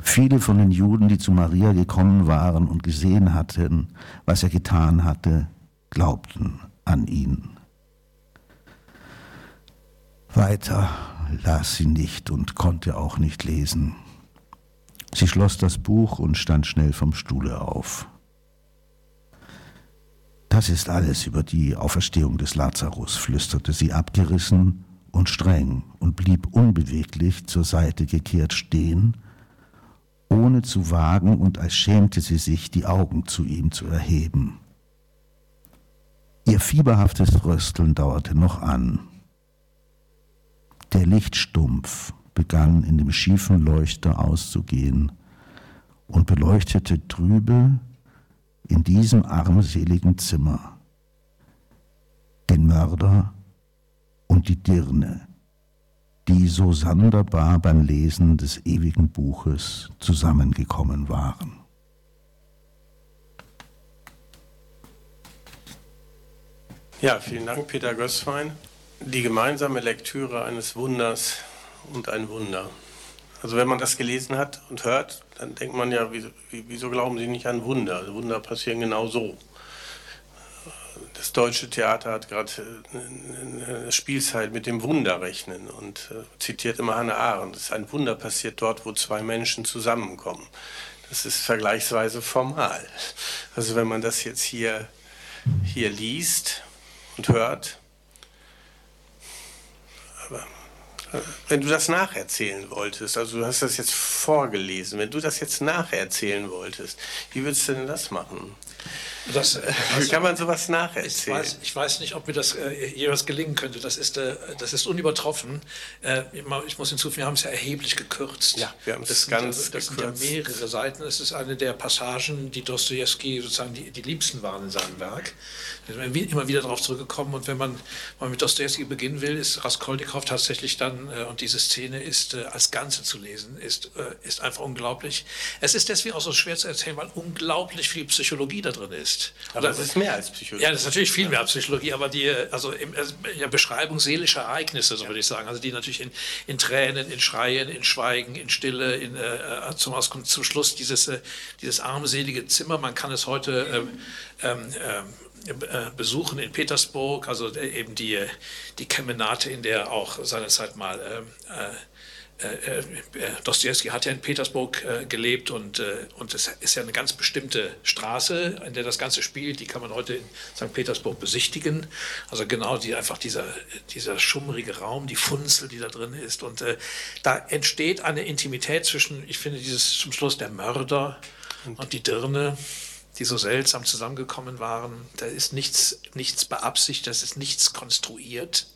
Viele von den Juden, die zu Maria gekommen waren und gesehen hatten, was er getan hatte, glaubten an ihn. Weiter las sie nicht und konnte auch nicht lesen. Sie schloss das Buch und stand schnell vom Stuhle auf. Das ist alles über die Auferstehung des Lazarus, flüsterte sie abgerissen und streng und blieb unbeweglich zur Seite gekehrt stehen ohne zu wagen und als schämte sie sich, die Augen zu ihm zu erheben. Ihr fieberhaftes Rösteln dauerte noch an. Der Lichtstumpf begann in dem schiefen Leuchter auszugehen und beleuchtete trübe in diesem armseligen Zimmer den Mörder und die Dirne die so sonderbar beim Lesen des ewigen Buches zusammengekommen waren. Ja, vielen Dank, Peter Gößwein. Die gemeinsame Lektüre eines Wunders und ein Wunder. Also wenn man das gelesen hat und hört, dann denkt man ja, wieso, wieso glauben Sie nicht an Wunder? Wunder passieren genau so das deutsche Theater hat gerade äh, eine Spielzeit mit dem Wunder rechnen und äh, zitiert immer Hannah Arendt. Ist ein Wunder passiert dort, wo zwei Menschen zusammenkommen. Das ist vergleichsweise formal. Also wenn man das jetzt hier, hier liest und hört, aber äh, wenn du das nacherzählen wolltest, also du hast das jetzt vorgelesen, wenn du das jetzt nacherzählen wolltest, wie würdest du denn das machen? Das, Wie kann man sowas nacherzählen? Ich weiß, ich weiß nicht, ob mir das äh, jeweils gelingen könnte. Das ist, äh, das ist unübertroffen. Äh, ich muss hinzufügen, wir haben es ja erheblich gekürzt. Ja, wir haben es ganz ja, Das gekürzt. sind ja mehrere Seiten. Es ist eine der Passagen, die Dostoevsky sozusagen die, die liebsten waren in seinem Werk. Wir sind immer wieder darauf zurückgekommen. Und wenn man mal mit Dostoevsky beginnen will, ist Raskolnikow tatsächlich dann, äh, und diese Szene ist äh, als Ganze zu lesen, ist, ist einfach unglaublich. Es ist deswegen auch so schwer zu erzählen, weil unglaublich viel Psychologie da drin ist ist. Aber das ist mehr als Psychologie. Ja, das ist natürlich viel mehr als Psychologie, aber die also, im, also ja, Beschreibung seelischer Ereignisse, so ja. würde ich sagen. Also die natürlich in, in Tränen, in Schreien, in Schweigen, in Stille, in, äh, zum, kommt zum Schluss dieses, äh, dieses armselige Zimmer. Man kann es heute ähm, ähm, äh, besuchen in Petersburg, also äh, eben die, die Kemenate, in der auch seinerzeit mal ähm, äh, äh, äh, Dostoevsky hat ja in Petersburg äh, gelebt und, äh, und es ist ja eine ganz bestimmte Straße, in der das Ganze spielt. Die kann man heute in St. Petersburg besichtigen. Also genau die, einfach dieser, dieser schummrige Raum, die Funzel, die da drin ist. Und äh, da entsteht eine Intimität zwischen, ich finde, dieses zum Schluss der Mörder und die Dirne die so seltsam zusammengekommen waren. Da ist nichts, nichts beabsichtigt, das ist nichts konstruiert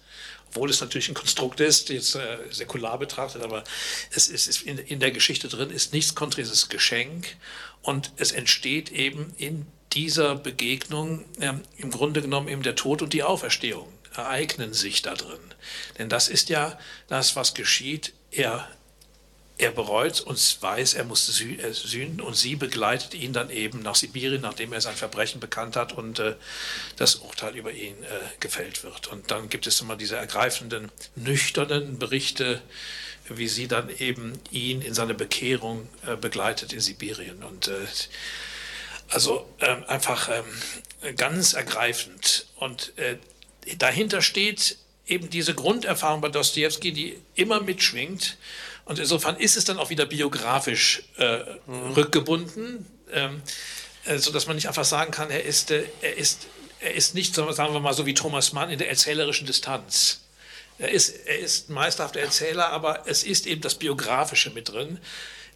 obwohl es natürlich ein Konstrukt ist, jetzt äh, säkular betrachtet, aber es ist, in, in, der Geschichte drin, ist nichts konträres Geschenk und es entsteht eben in dieser Begegnung ähm, im Grunde genommen eben der Tod und die Auferstehung ereignen sich da drin. Denn das ist ja das, was geschieht. Er er bereut und weiß, er muss äh, sühnen und sie begleitet ihn dann eben nach Sibirien, nachdem er sein Verbrechen bekannt hat und äh, das Urteil über ihn äh, gefällt wird. Und dann gibt es immer diese ergreifenden, nüchternen Berichte, wie sie dann eben ihn in seine Bekehrung äh, begleitet in Sibirien. Und äh, also ähm, einfach ähm, ganz ergreifend. Und äh, dahinter steht eben diese Grunderfahrung bei Dostoevsky, die immer mitschwingt und insofern ist es dann auch wieder biografisch äh, mhm. rückgebunden, ähm, äh, sodass man nicht einfach sagen kann, er ist, äh, er ist, er ist nicht, sagen wir mal, so wie Thomas Mann in der erzählerischen Distanz. Er ist, er ist meisterhafter Erzähler, aber es ist eben das Biografische mit drin.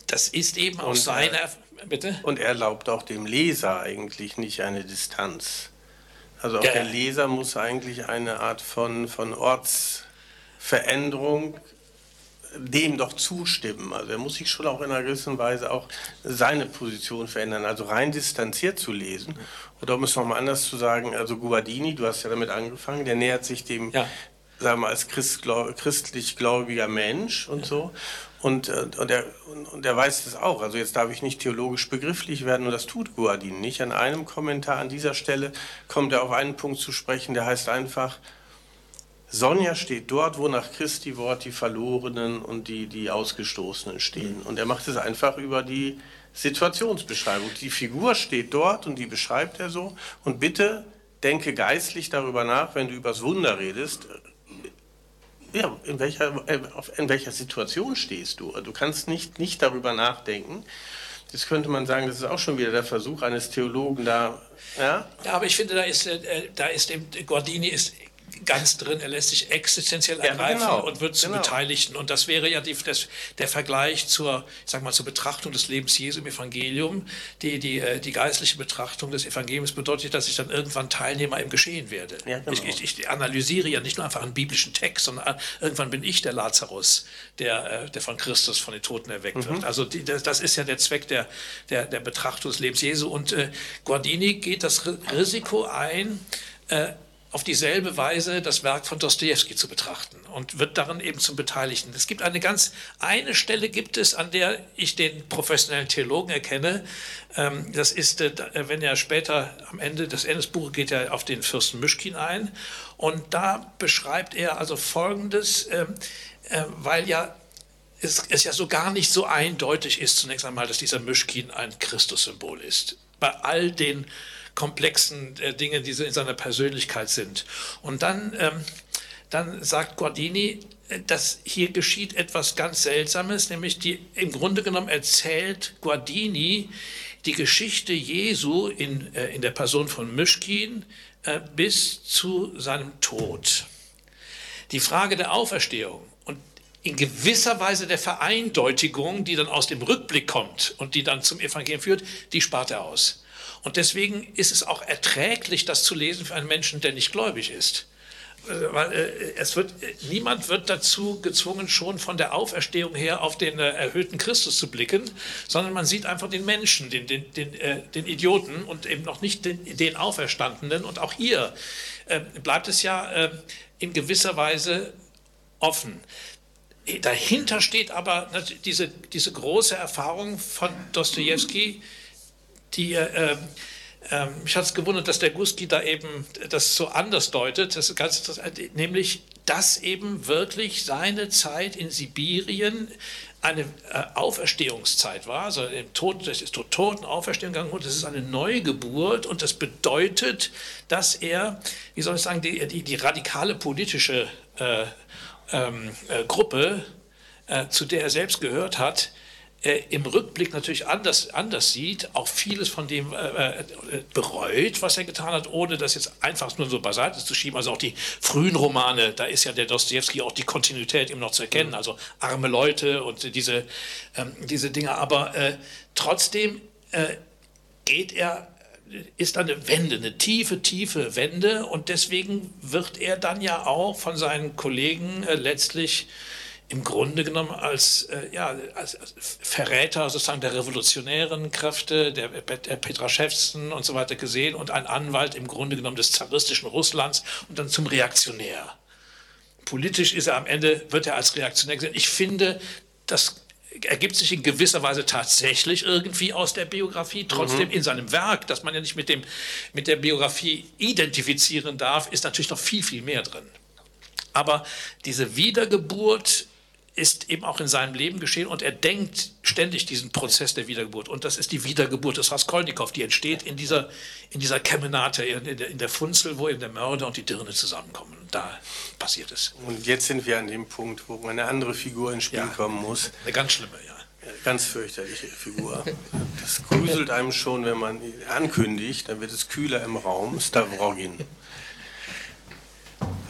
Das ist eben aus und seiner. Er, bitte? Und er erlaubt auch dem Leser eigentlich nicht eine Distanz. Also auch ja. der Leser muss eigentlich eine Art von, von Ortsveränderung dem doch zustimmen. Also er muss sich schon auch in einer gewissen Weise auch seine Position verändern, also rein distanziert zu lesen. Oder um es nochmal anders zu sagen, also Guardini, du hast ja damit angefangen, der nähert sich dem, ja. sagen wir mal, als christlich gläubiger Mensch und ja. so. Und, äh, und, er, und er weiß das auch. Also jetzt darf ich nicht theologisch begrifflich werden und das tut Guardini nicht. An einem Kommentar an dieser Stelle kommt er auf einen Punkt zu sprechen, der heißt einfach, Sonja steht dort, wo nach Christi Wort die Verlorenen und die, die Ausgestoßenen stehen. Und er macht es einfach über die Situationsbeschreibung. Die Figur steht dort und die beschreibt er so. Und bitte denke geistlich darüber nach, wenn du übers Wunder redest. Ja, in welcher, äh, in welcher Situation stehst du? Du kannst nicht, nicht darüber nachdenken. Das könnte man sagen, das ist auch schon wieder der Versuch eines Theologen da. Ja, ja aber ich finde, da ist, äh, da ist eben, Gordini ist ganz drin, er lässt sich existenziell ergreifen ja, genau, und wird zum genau. Beteiligten. Und das wäre ja die, das, der Vergleich zur, ich sag mal, zur Betrachtung des Lebens Jesu im Evangelium. Die, die, äh, die geistliche Betrachtung des Evangeliums bedeutet, dass ich dann irgendwann Teilnehmer im Geschehen werde. Ja, genau. ich, ich, ich, analysiere ja nicht nur einfach einen biblischen Text, sondern irgendwann bin ich der Lazarus, der, äh, der von Christus von den Toten erweckt mhm. wird. Also die, das, das, ist ja der Zweck der, der, der Betrachtung des Lebens Jesu. Und äh, Guardini geht das Risiko ein, äh, auf dieselbe Weise das Werk von Dostoevsky zu betrachten und wird darin eben zum Beteiligten. Es gibt eine ganz, eine Stelle gibt es, an der ich den professionellen Theologen erkenne. Ähm, das ist, äh, wenn er später am Ende des Endesbuches geht er auf den Fürsten Mischkin ein und da beschreibt er also Folgendes, ähm, äh, weil ja es, es ja so gar nicht so eindeutig ist zunächst einmal, dass dieser Mischkin ein Christussymbol ist. Bei all den komplexen äh, Dinge, die so in seiner Persönlichkeit sind. Und dann, ähm, dann sagt Guardini, äh, dass hier geschieht etwas ganz Seltsames, nämlich die, im Grunde genommen erzählt Guardini die Geschichte Jesu in, äh, in der Person von Mischkin äh, bis zu seinem Tod. Die Frage der Auferstehung und in gewisser Weise der Vereindeutigung, die dann aus dem Rückblick kommt und die dann zum Evangelium führt, die spart er aus. Und deswegen ist es auch erträglich, das zu lesen für einen Menschen, der nicht gläubig ist. Äh, weil äh, es wird, äh, niemand wird dazu gezwungen, schon von der Auferstehung her auf den erhöhten Christus zu blicken, sondern man sieht einfach den Menschen, den, den, den, den Idioten und eben noch nicht den, den Auferstandenen. Und auch hier bleibt es ja in gewisser Weise offen. Dahinter steht aber diese, diese große Erfahrung von Dostoevsky, die, äh, äh, mich hat es gewundert, dass der Guski da eben das so anders deutet, das ganz nämlich, dass eben wirklich seine Zeit in Sibirien eine äh, Auferstehungszeit war, also im Tod, das ist Toten Auferstehung gegangen das ist eine Neugeburt. Und das bedeutet, dass er, wie soll ich sagen, die, die, die radikale politische äh, ähm, äh, Gruppe, äh, zu der er selbst gehört hat, äh, im Rückblick natürlich anders, anders sieht, auch vieles von dem äh, äh, bereut, was er getan hat, ohne das jetzt einfach nur so beiseite zu schieben. Also auch die frühen Romane, da ist ja der Dostoevsky auch die Kontinuität eben noch zu erkennen, mhm. also arme Leute und diese, ähm, diese Dinge. Aber äh, trotzdem äh, geht er ist eine Wende, eine tiefe, tiefe Wende und deswegen wird er dann ja auch von seinen Kollegen äh, letztlich im Grunde genommen als, äh, ja, als, Verräter sozusagen der revolutionären Kräfte, der, der Petraschewsen und so weiter gesehen und ein Anwalt im Grunde genommen des zaristischen Russlands und dann zum Reaktionär. Politisch ist er am Ende, wird er als Reaktionär gesehen. Ich finde, das ergibt sich in gewisser Weise tatsächlich irgendwie aus der Biografie. Trotzdem mhm. in seinem Werk, das man ja nicht mit, dem, mit der Biografie identifizieren darf, ist natürlich noch viel, viel mehr drin. Aber diese Wiedergeburt ist eben auch in seinem Leben geschehen und er denkt ständig diesen Prozess der Wiedergeburt. Und das ist die Wiedergeburt des Raskolnikow, die entsteht in dieser, in dieser Kemenate, in der, in der Funzel, wo eben der Mörder und die Dirne zusammenkommen. Da passiert es. Und jetzt sind wir an dem Punkt, wo eine andere Figur ins Spiel ja, kommen muss. Eine ganz schlimme, ja. Ganz fürchterliche Figur. Das gruselt einem schon, wenn man ankündigt, dann wird es kühler im Raum. Stavrogin.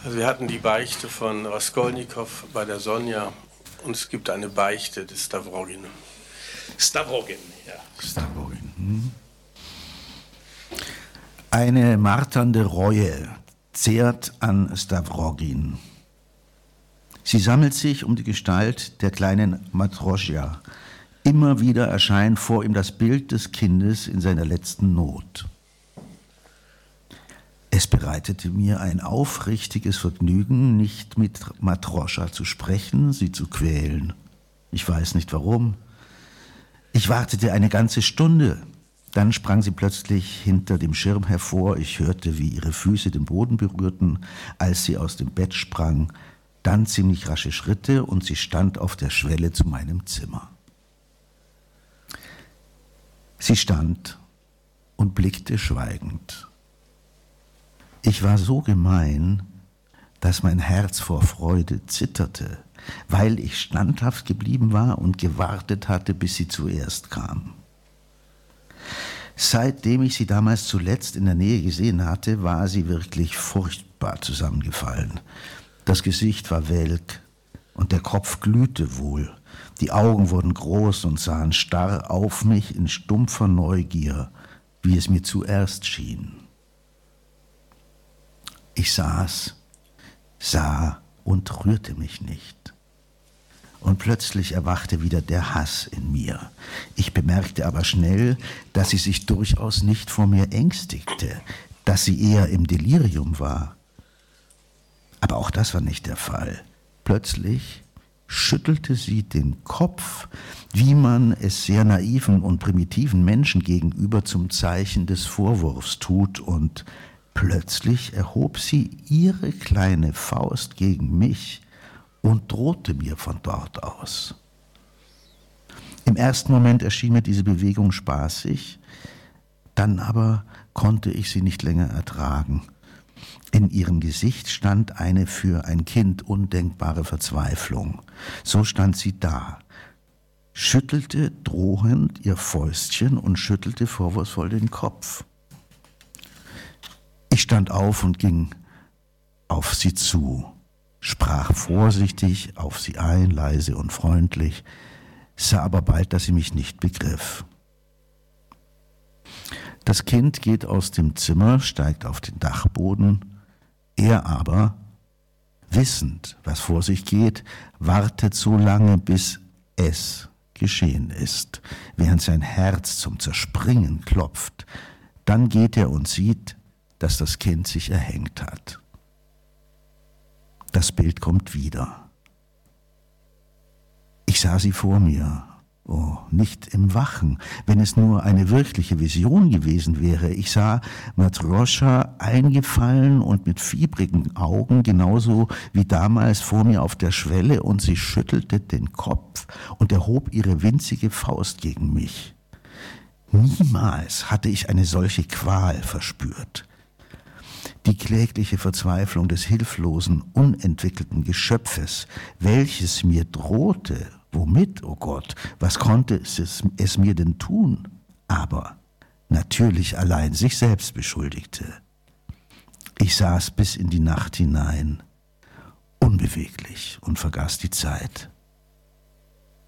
Also wir hatten die Beichte von Raskolnikow bei der Sonja und es gibt eine Beichte des Stavrogin. Stavrogin, ja. Stavrogin. Hm. Eine marternde Reue zehrt an Stavrogin. Sie sammelt sich um die Gestalt der kleinen Matrosja. Immer wieder erscheint vor ihm das Bild des Kindes in seiner letzten Not. Es bereitete mir ein aufrichtiges Vergnügen, nicht mit Matroscha zu sprechen, sie zu quälen. Ich weiß nicht warum. Ich wartete eine ganze Stunde. Dann sprang sie plötzlich hinter dem Schirm hervor. Ich hörte, wie ihre Füße den Boden berührten, als sie aus dem Bett sprang. Dann ziemlich rasche Schritte und sie stand auf der Schwelle zu meinem Zimmer. Sie stand und blickte schweigend. Ich war so gemein, dass mein Herz vor Freude zitterte, weil ich standhaft geblieben war und gewartet hatte, bis sie zuerst kam. Seitdem ich sie damals zuletzt in der Nähe gesehen hatte, war sie wirklich furchtbar zusammengefallen. Das Gesicht war welk und der Kopf glühte wohl. Die Augen wurden groß und sahen starr auf mich in stumpfer Neugier, wie es mir zuerst schien. Ich saß, sah und rührte mich nicht. Und plötzlich erwachte wieder der Hass in mir. Ich bemerkte aber schnell, dass sie sich durchaus nicht vor mir ängstigte, dass sie eher im Delirium war. Aber auch das war nicht der Fall. Plötzlich schüttelte sie den Kopf, wie man es sehr naiven und primitiven Menschen gegenüber zum Zeichen des Vorwurfs tut, und Plötzlich erhob sie ihre kleine Faust gegen mich und drohte mir von dort aus. Im ersten Moment erschien mir diese Bewegung spaßig, dann aber konnte ich sie nicht länger ertragen. In ihrem Gesicht stand eine für ein Kind undenkbare Verzweiflung. So stand sie da, schüttelte drohend ihr Fäustchen und schüttelte vorwurfsvoll den Kopf. Ich stand auf und ging auf sie zu, sprach vorsichtig auf sie ein, leise und freundlich, sah aber bald, dass sie mich nicht begriff. Das Kind geht aus dem Zimmer, steigt auf den Dachboden, er aber, wissend, was vor sich geht, wartet so lange, bis es geschehen ist, während sein Herz zum Zerspringen klopft. Dann geht er und sieht, dass das Kind sich erhängt hat. Das Bild kommt wieder. Ich sah sie vor mir, oh, nicht im Wachen, wenn es nur eine wirkliche Vision gewesen wäre. Ich sah Matroscha eingefallen und mit fiebrigen Augen, genauso wie damals vor mir auf der Schwelle, und sie schüttelte den Kopf und erhob ihre winzige Faust gegen mich. Niemals hatte ich eine solche Qual verspürt die klägliche Verzweiflung des hilflosen, unentwickelten Geschöpfes, welches mir drohte, womit, o oh Gott, was konnte es, es mir denn tun? Aber natürlich allein sich selbst beschuldigte. Ich saß bis in die Nacht hinein, unbeweglich und vergaß die Zeit.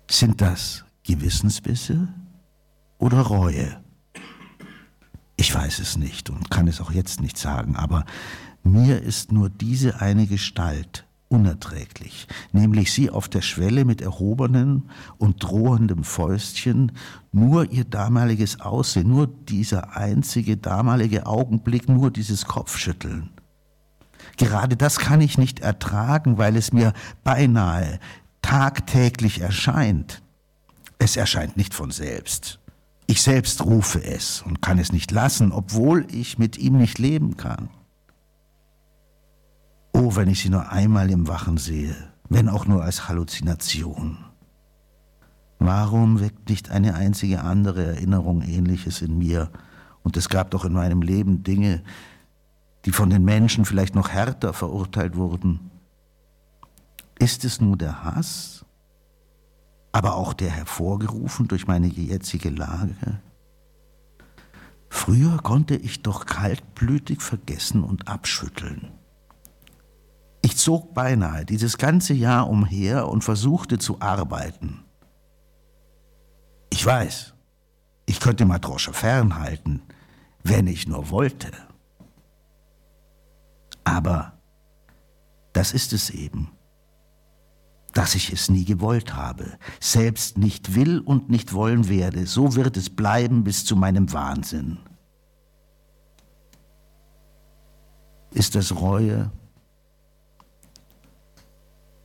Sind das Gewissensbisse oder Reue? Ich weiß es nicht und kann es auch jetzt nicht sagen, aber mir ist nur diese eine Gestalt unerträglich, nämlich sie auf der Schwelle mit erhobenem und drohendem Fäustchen, nur ihr damaliges Aussehen, nur dieser einzige damalige Augenblick, nur dieses Kopfschütteln. Gerade das kann ich nicht ertragen, weil es mir beinahe tagtäglich erscheint. Es erscheint nicht von selbst. Ich selbst rufe es und kann es nicht lassen, obwohl ich mit ihm nicht leben kann. Oh, wenn ich sie nur einmal im Wachen sehe, wenn auch nur als Halluzination. Warum weckt nicht eine einzige andere Erinnerung ähnliches in mir? Und es gab doch in meinem Leben Dinge, die von den Menschen vielleicht noch härter verurteilt wurden. Ist es nur der Hass? Aber auch der hervorgerufen durch meine jetzige Lage? Früher konnte ich doch kaltblütig vergessen und abschütteln. Ich zog beinahe dieses ganze Jahr umher und versuchte zu arbeiten. Ich weiß, ich könnte Matrosche fernhalten, wenn ich nur wollte. Aber das ist es eben. Dass ich es nie gewollt habe, selbst nicht will und nicht wollen werde, so wird es bleiben bis zu meinem Wahnsinn. Ist das Reue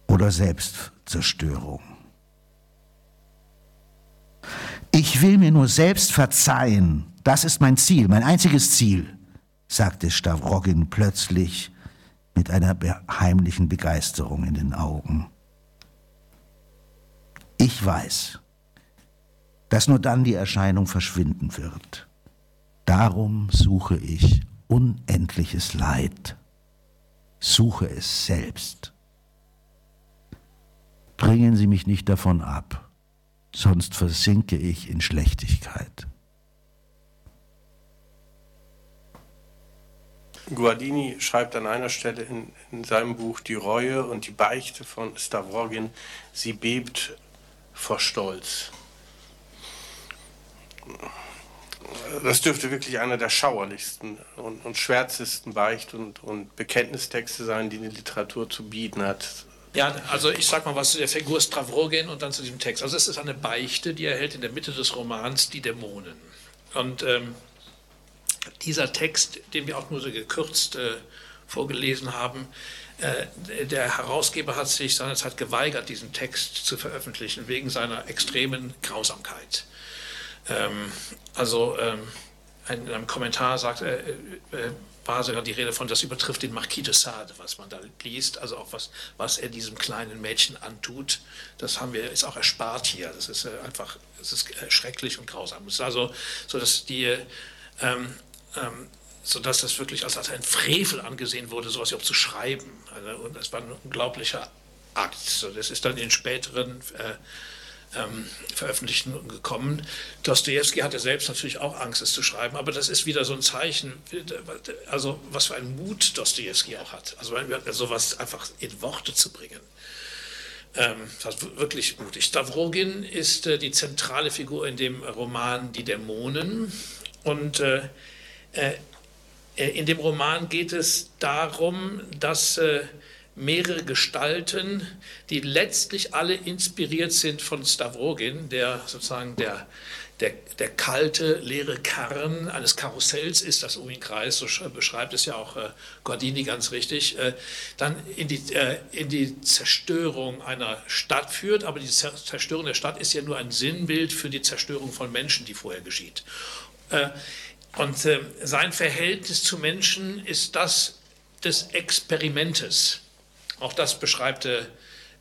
oder Selbstzerstörung? Ich will mir nur selbst verzeihen, das ist mein Ziel, mein einziges Ziel, sagte Stavrogin plötzlich mit einer heimlichen Begeisterung in den Augen. Ich weiß, dass nur dann die Erscheinung verschwinden wird. Darum suche ich unendliches Leid, suche es selbst. Bringen Sie mich nicht davon ab, sonst versinke ich in Schlechtigkeit. Guardini schreibt an einer Stelle in, in, seinem Buch Die Reue und die Beichte von Stavrogin, sie bebt vor Stolz. Das dürfte wirklich einer der schauerlichsten und, und schwärzesten Beicht- und, und Bekenntnistexte sein, die die Literatur zu bieten hat. Ja, also ich sag mal was zu der Figur Stavrogin und dann zu diesem Text. Also es ist eine Beichte, die er hält in der Mitte des Romans Die Dämonen. Und ähm, dieser Text, den wir auch nur so gekürzt äh, vorgelesen haben, der Herausgeber hat sich seinerzeit geweigert, diesen Text zu veröffentlichen, wegen seiner extremen Grausamkeit. Ähm, also ähm, in einem Kommentar sagt er, äh, äh, war sogar die Rede von, das übertrifft den Marquis de Sade, was man da liest, also auch was, was er diesem kleinen Mädchen antut, das haben wir, ist auch erspart hier. Das ist äh, einfach, es ist äh, schrecklich und grausam. Es ist also so, dass die ähm, ähm, sodass das wirklich als, als ein Frevel angesehen wurde, sowas überhaupt zu schreiben. Also, und das war ein unglaublicher Akt. So, das ist dann in späteren äh, ähm, Veröffentlichungen gekommen. Dostoevsky hatte selbst natürlich auch Angst, es zu schreiben, aber das ist wieder so ein Zeichen, also was für einen Mut Dostoevsky auch hat. Also sowas einfach in Worte zu bringen. Ähm, das war wirklich mutig. Stavrogin ist äh, die zentrale Figur in dem Roman Die Dämonen und äh, äh, in dem Roman geht es darum, dass äh, mehrere Gestalten, die letztlich alle inspiriert sind von Stavrogin, der sozusagen der, der, der kalte, leere Kern eines Karussells ist, das um ihn kreist, so beschreibt es ja auch äh, Gordini ganz richtig, äh, dann in die, äh, in die Zerstörung einer Stadt führt. Aber die Zerstörung der Stadt ist ja nur ein Sinnbild für die Zerstörung von Menschen, die vorher geschieht. Und äh, sein Verhältnis zu Menschen ist das des Experimentes. Auch das beschreibt äh,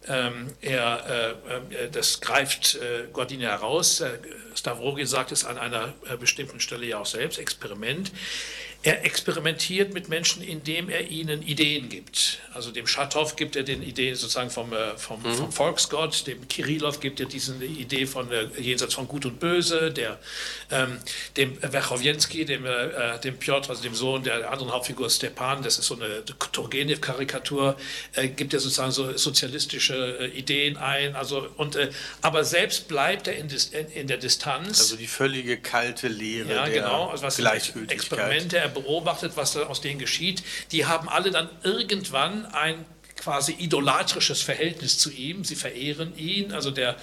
er, äh, äh, das greift äh, Gordini heraus. Äh, Stavrogi sagt es an einer bestimmten Stelle ja auch selbst, Experiment. Er experimentiert mit Menschen, indem er ihnen Ideen gibt. Also dem Schatow gibt er den Ideen sozusagen vom, äh, vom, mhm. vom Volksgott, dem Kirillov gibt er diese Idee von äh, jenseits von Gut und Böse, der, ähm, dem Werchowienski, dem, äh, dem Piotr, also dem Sohn der anderen Hauptfigur Stepan, das ist so eine Turgenev-Karikatur, äh, gibt er sozusagen so sozialistische äh, Ideen ein. Also, und, äh, aber selbst bleibt er in, in, in, der Distanz. Also die völlige kalte Lehre ja, der genau, also was Gleichgültigkeit. Experimente, beobachtet, was aus denen geschieht, die haben alle dann irgendwann ein quasi idolatrisches Verhältnis zu ihm. Sie verehren ihn. Also der,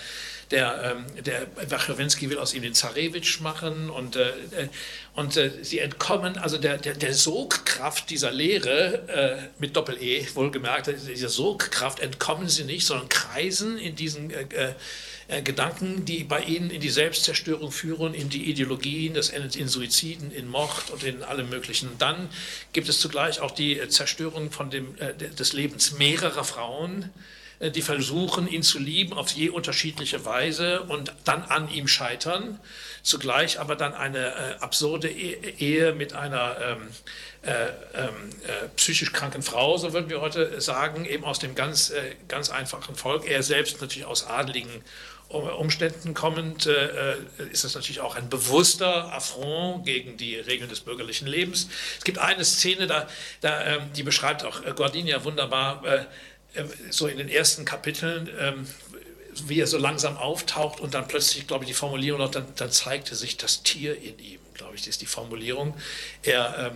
der, ähm, der Wachowensky will aus ihm den Zarewitsch machen und, äh, äh, und äh, sie entkommen, also der, der, der Sogkraft dieser Lehre, äh, mit Doppel-E wohlgemerkt, dieser Sogkraft entkommen sie nicht, sondern kreisen in diesen äh, äh, Gedanken, die bei ihnen in die Selbstzerstörung führen, in die Ideologien, das endet in Suiziden, in Mord und in allem Möglichen. Dann gibt es zugleich auch die äh, Zerstörung von dem, äh, des Lebens mehrerer Frauen, äh, die versuchen, ihn zu lieben auf je unterschiedliche Weise und dann an ihm scheitern. Zugleich aber dann eine äh, absurde e Ehe mit einer ähm, äh, ähm, äh, psychisch kranken Frau, so würden wir heute sagen, eben aus dem ganz, äh, ganz einfachen Volk. Er selbst natürlich aus adligen Umständen kommend äh, äh, ist das natürlich auch ein bewusster Affront gegen die Regeln des bürgerlichen Lebens. Es gibt eine Szene, da, da ähm, die beschreibt auch äh, Gordinia wunderbar, äh, äh, so in den ersten Kapiteln, ähm, wie er so langsam auftaucht und dann plötzlich, glaube ich, die Formulierung noch, dann, dann zeigte sich das Tier in ihm, glaube ich, ist die Formulierung. Er,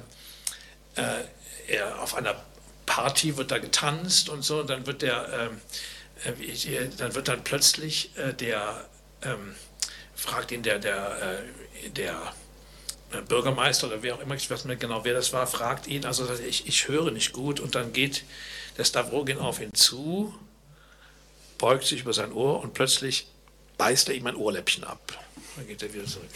ähm, er auf einer Party wird da getanzt und so, und dann wird der ähm, äh, dann wird dann plötzlich äh, der, ähm, fragt ihn der, der, äh, der Bürgermeister oder wer auch immer, ich weiß nicht genau, wer das war, fragt ihn, also ich, ich höre nicht gut und dann geht der Stavrogin auf ihn zu, beugt sich über sein Ohr und plötzlich beißt er ihm ein Ohrläppchen ab. Dann geht er wieder zurück.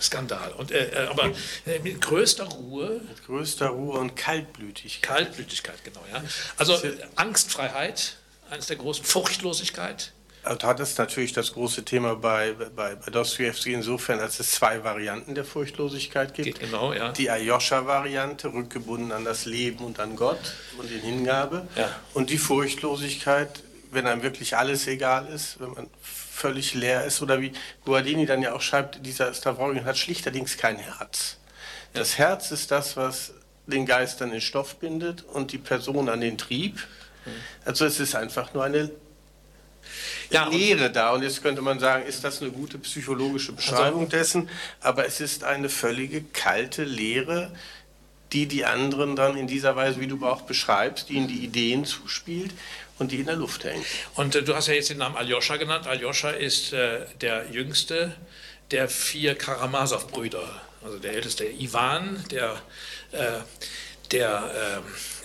Skandal. Und, äh, aber äh, mit größter Ruhe. Mit größter Ruhe und Kaltblütigkeit. Kaltblütigkeit, genau. Ja. Also äh, Angstfreiheit, eines der großen, Furchtlosigkeit. Also hat es natürlich das große Thema bei, bei, bei Dostoevsky insofern, als es zwei Varianten der Furchtlosigkeit gibt. Genau, ja. Die Ayosha-Variante, rückgebunden an das Leben und an Gott und in Hingabe. Ja. Und die Furchtlosigkeit, wenn einem wirklich alles egal ist, wenn man völlig leer ist. Oder wie Guardini dann ja auch schreibt, dieser Stavrogin hat schlichterdings kein Herz. Das Herz ist das, was den Geist an den Stoff bindet und die Person an den Trieb. Also es ist einfach nur eine ja, Lehre da. Und jetzt könnte man sagen, ist das eine gute psychologische Beschreibung also, dessen? Aber es ist eine völlige kalte Lehre, die die anderen dann in dieser Weise, wie du auch beschreibst, ihnen die Ideen zuspielt und die in der Luft hängt. Und äh, du hast ja jetzt den Namen Aljoscha genannt. Aljoscha ist äh, der jüngste der vier Karamasow-Brüder. Also der älteste Ivan, der, äh, der ähm, äh, äh,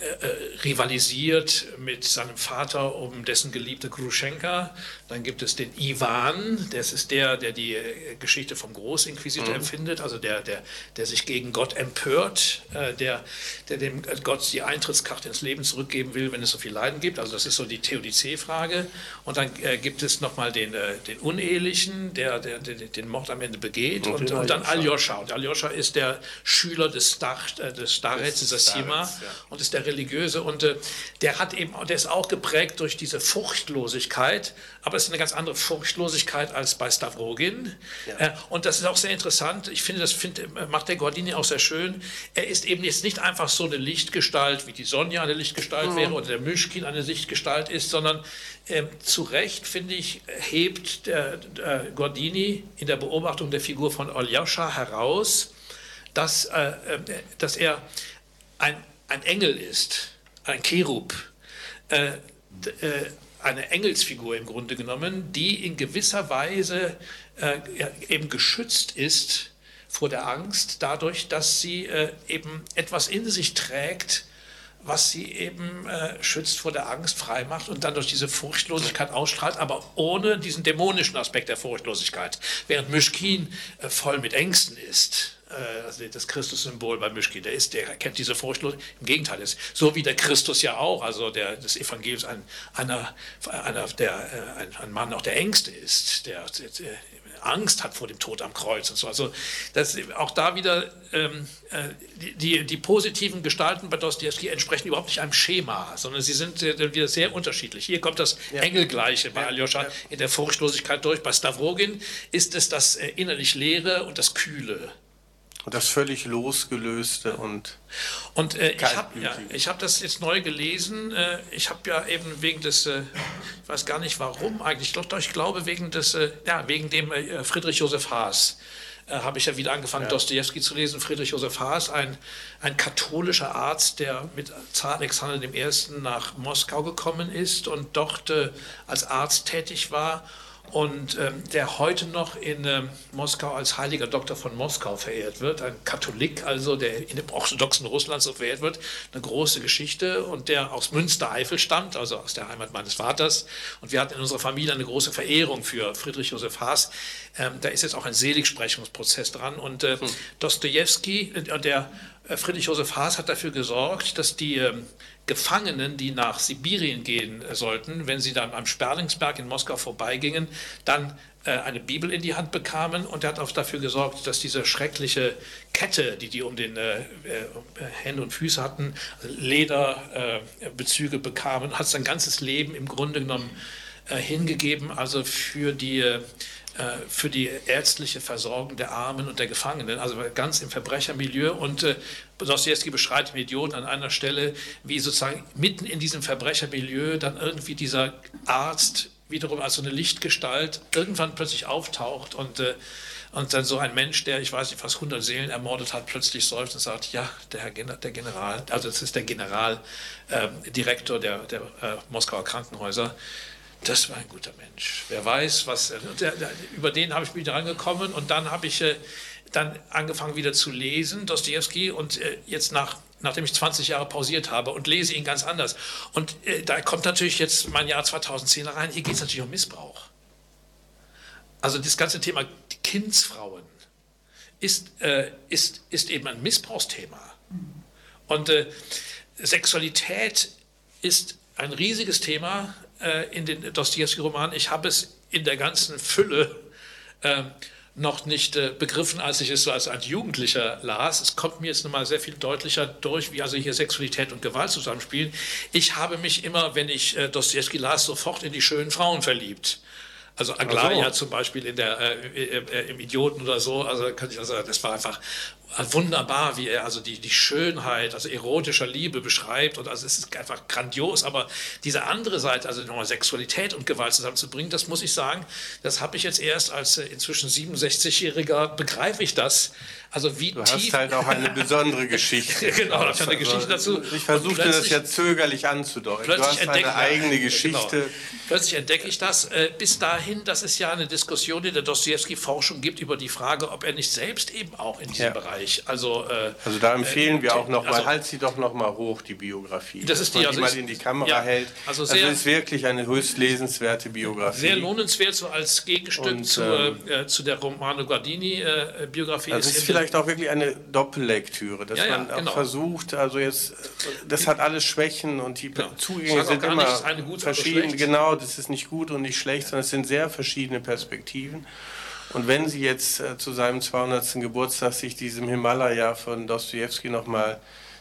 rivalisiert mit seinem Vater um dessen geliebte Gruschenka. Dann gibt es den Ivan, das ist der, der die äh, Geschichte vom Großinquisitor mhm. empfindet, also der, der, der sich gegen Gott empört, äh, der, der dem Gott die Eintrittskarte ins Leben zurückgeben will, wenn es so viel Leiden gibt. Also das ist so die Theodizee-Frage. Und dann äh, gibt es nochmal den, äh, den Unehelichen, der, der, der, den Mord am Ende begeht. Und, und, und dann Aljoscha. Und Aljoscha ist der Schüler des, Star, des Starets, dieser Sima, ja. und ist der religiöse und äh, der hat eben, der ist auch geprägt durch diese Furchtlosigkeit, aber es ist eine ganz andere Furchtlosigkeit als bei Stavrogin. Ja. Äh, und das ist auch sehr interessant. Ich finde, das find, äh, macht der Gordini auch sehr schön. Er ist eben jetzt nicht einfach so eine Lichtgestalt, wie die Sonja eine Lichtgestalt mhm. wäre oder der Mischkin eine Lichtgestalt ist, sondern äh, zu Recht, finde ich, hebt der, der Gordini in der Beobachtung der Figur von Oljascha heraus, dass, äh, äh, dass er ein ein Engel ist, ein Cherub, äh, eine Engelsfigur im Grunde genommen, die in gewisser Weise äh, eben geschützt ist vor der Angst, dadurch, dass sie äh, eben etwas in sich trägt, was sie eben äh, schützt vor der Angst, frei macht und dann durch diese Furchtlosigkeit ausstrahlt, aber ohne diesen dämonischen Aspekt der Furchtlosigkeit. Während Mischkin äh, voll mit Ängsten ist, das Christus-Symbol bei Mischkin, der ist, der kennt diese Furchtlosigkeit. Im Gegenteil, ist so wie der Christus ja auch, also der des Evangeliums ein, einer, einer der, äh, ein, ein Mann auch der Ängste ist, der, der Angst hat vor dem Tod am Kreuz und so. Also das, auch da wieder ähm, äh, die, die, positiven Gestalten bei Dostoevsky entsprechen überhaupt nicht einem Schema, sondern sie sind äh, wieder sehr unterschiedlich. Hier kommt das ja. Engelgleiche bei ja. Aljoscha ja. in der Furchtlosigkeit durch. Bei Stavrogin ist es das äh, innerlich Leere und das Kühle. Das völlig losgelöste und. Und äh, ich habe ja, hab das jetzt neu gelesen. Äh, ich habe ja eben wegen des, äh, ich weiß gar nicht warum eigentlich, doch, doch ich glaube wegen des, äh, ja, wegen dem äh, Friedrich Josef Haas äh, habe ich ja wieder angefangen, ja. Dostoevsky zu lesen. Friedrich Josef Haas, ein, ein katholischer Arzt, der mit Zar Alexander I. nach Moskau gekommen ist und dort als Arzt tätig war und ähm, der heute noch in ähm, Moskau als heiliger Doktor von Moskau verehrt wird, ein Katholik also, der in dem orthodoxen Russland so verehrt wird, eine große Geschichte und der aus Münstereifel stammt, also aus der Heimat meines Vaters. Und wir hatten in unserer Familie eine große Verehrung für Friedrich Josef Haas. Ähm, da ist jetzt auch ein Seligsprechungsprozess dran und äh, hm. Dostoevsky, äh, der Friedrich Josef Haas hat dafür gesorgt, dass die ähm, Gefangenen, die nach Sibirien gehen äh, sollten, wenn sie dann am Sperlingsberg in Moskau vorbeigingen, dann äh, eine Bibel in die Hand bekamen. Und er hat auch dafür gesorgt, dass diese schreckliche Kette, die die um den äh, äh, Hände und Füße hatten, Lederbezüge äh, bekamen, hat sein ganzes Leben im Grunde genommen äh, hingegeben, also für die äh, für die ärztliche Versorgung der Armen und der Gefangenen, also ganz im Verbrechermilieu. Und äh, Dostoevsky beschreibt im Idioten an einer Stelle, wie sozusagen mitten in diesem Verbrechermilieu dann irgendwie dieser Arzt wiederum als so eine Lichtgestalt irgendwann plötzlich auftaucht und äh, und dann so ein Mensch, der, ich weiß nicht, fast 100 Seelen ermordet hat, plötzlich seufzt und sagt, ja, der, Herr der General, also das ist der Generaldirektor ähm, der, der äh, Moskauer Krankenhäuser, das war ein guter Mensch. Wer weiß, was. Der, der, über den habe ich wieder angekommen und dann habe ich äh, dann angefangen wieder zu lesen, Dostoevsky, und äh, jetzt nach, nachdem ich 20 Jahre pausiert habe und lese ihn ganz anders. Und äh, da kommt natürlich jetzt mein Jahr 2010 rein. Hier geht es natürlich um Missbrauch. Also das ganze Thema Kindsfrauen ist, äh, ist, ist eben ein Missbrauchsthema. Und äh, Sexualität ist ein riesiges Thema äh, in den Dostoevsky-Romanen. Ich habe es in der ganzen Fülle äh, noch nicht äh, begriffen, als ich es als, als Jugendlicher las. Es kommt mir jetzt nochmal sehr viel deutlicher durch, wie also hier Sexualität und Gewalt zusammenspielen. Ich habe mich immer, wenn ich äh, Dostoevsky las, sofort in die schönen Frauen verliebt. Also Aglaia so. zum Beispiel in der, äh, äh, äh, im Idioten oder so, also kann ich also, das war einfach wunderbar, wie er also die, die Schönheit, also erotischer Liebe beschreibt. Und also es ist einfach grandios. Aber diese andere Seite, also nochmal Sexualität und Gewalt zusammenzubringen, das muss ich sagen, das habe ich jetzt erst als äh, inzwischen 67-Jähriger begreife ich das. Also wie du tief. hast halt auch eine besondere Geschichte. genau, ich habe eine Geschichte dazu. Ich versuchte das ja zögerlich anzudeuten. Du hast eine eigene genau. Geschichte. Genau. Plötzlich entdecke ich das. Äh, bis dahin, dass es ja eine Diskussion in der Dostoevsky-Forschung gibt über die Frage, ob er nicht selbst eben auch in diesem ja. Bereich. Also, äh, also da empfehlen äh, wir auch noch mal, also, halt sie doch noch mal hoch, die Biografie. Das ist die, also mal in die Kamera ja, hält. Also, sehr, also ist wirklich eine höchst lesenswerte Biografie. Sehr lohnenswert, so als Gegenstück Und, zu, ähm, äh, zu der Romano Guardini-Biografie. Äh, das ist, ist vielleicht auch wirklich eine Doppellektüre, dass ja, man auch genau. versucht, also jetzt, das hat alles Schwächen und die genau. Zugänge sind immer verschieden. Genau, das ist nicht gut und nicht schlecht, sondern es sind sehr verschiedene Perspektiven. Und wenn Sie jetzt äh, zu seinem 200. Geburtstag sich diesem Himalaya von Dostoevsky nochmal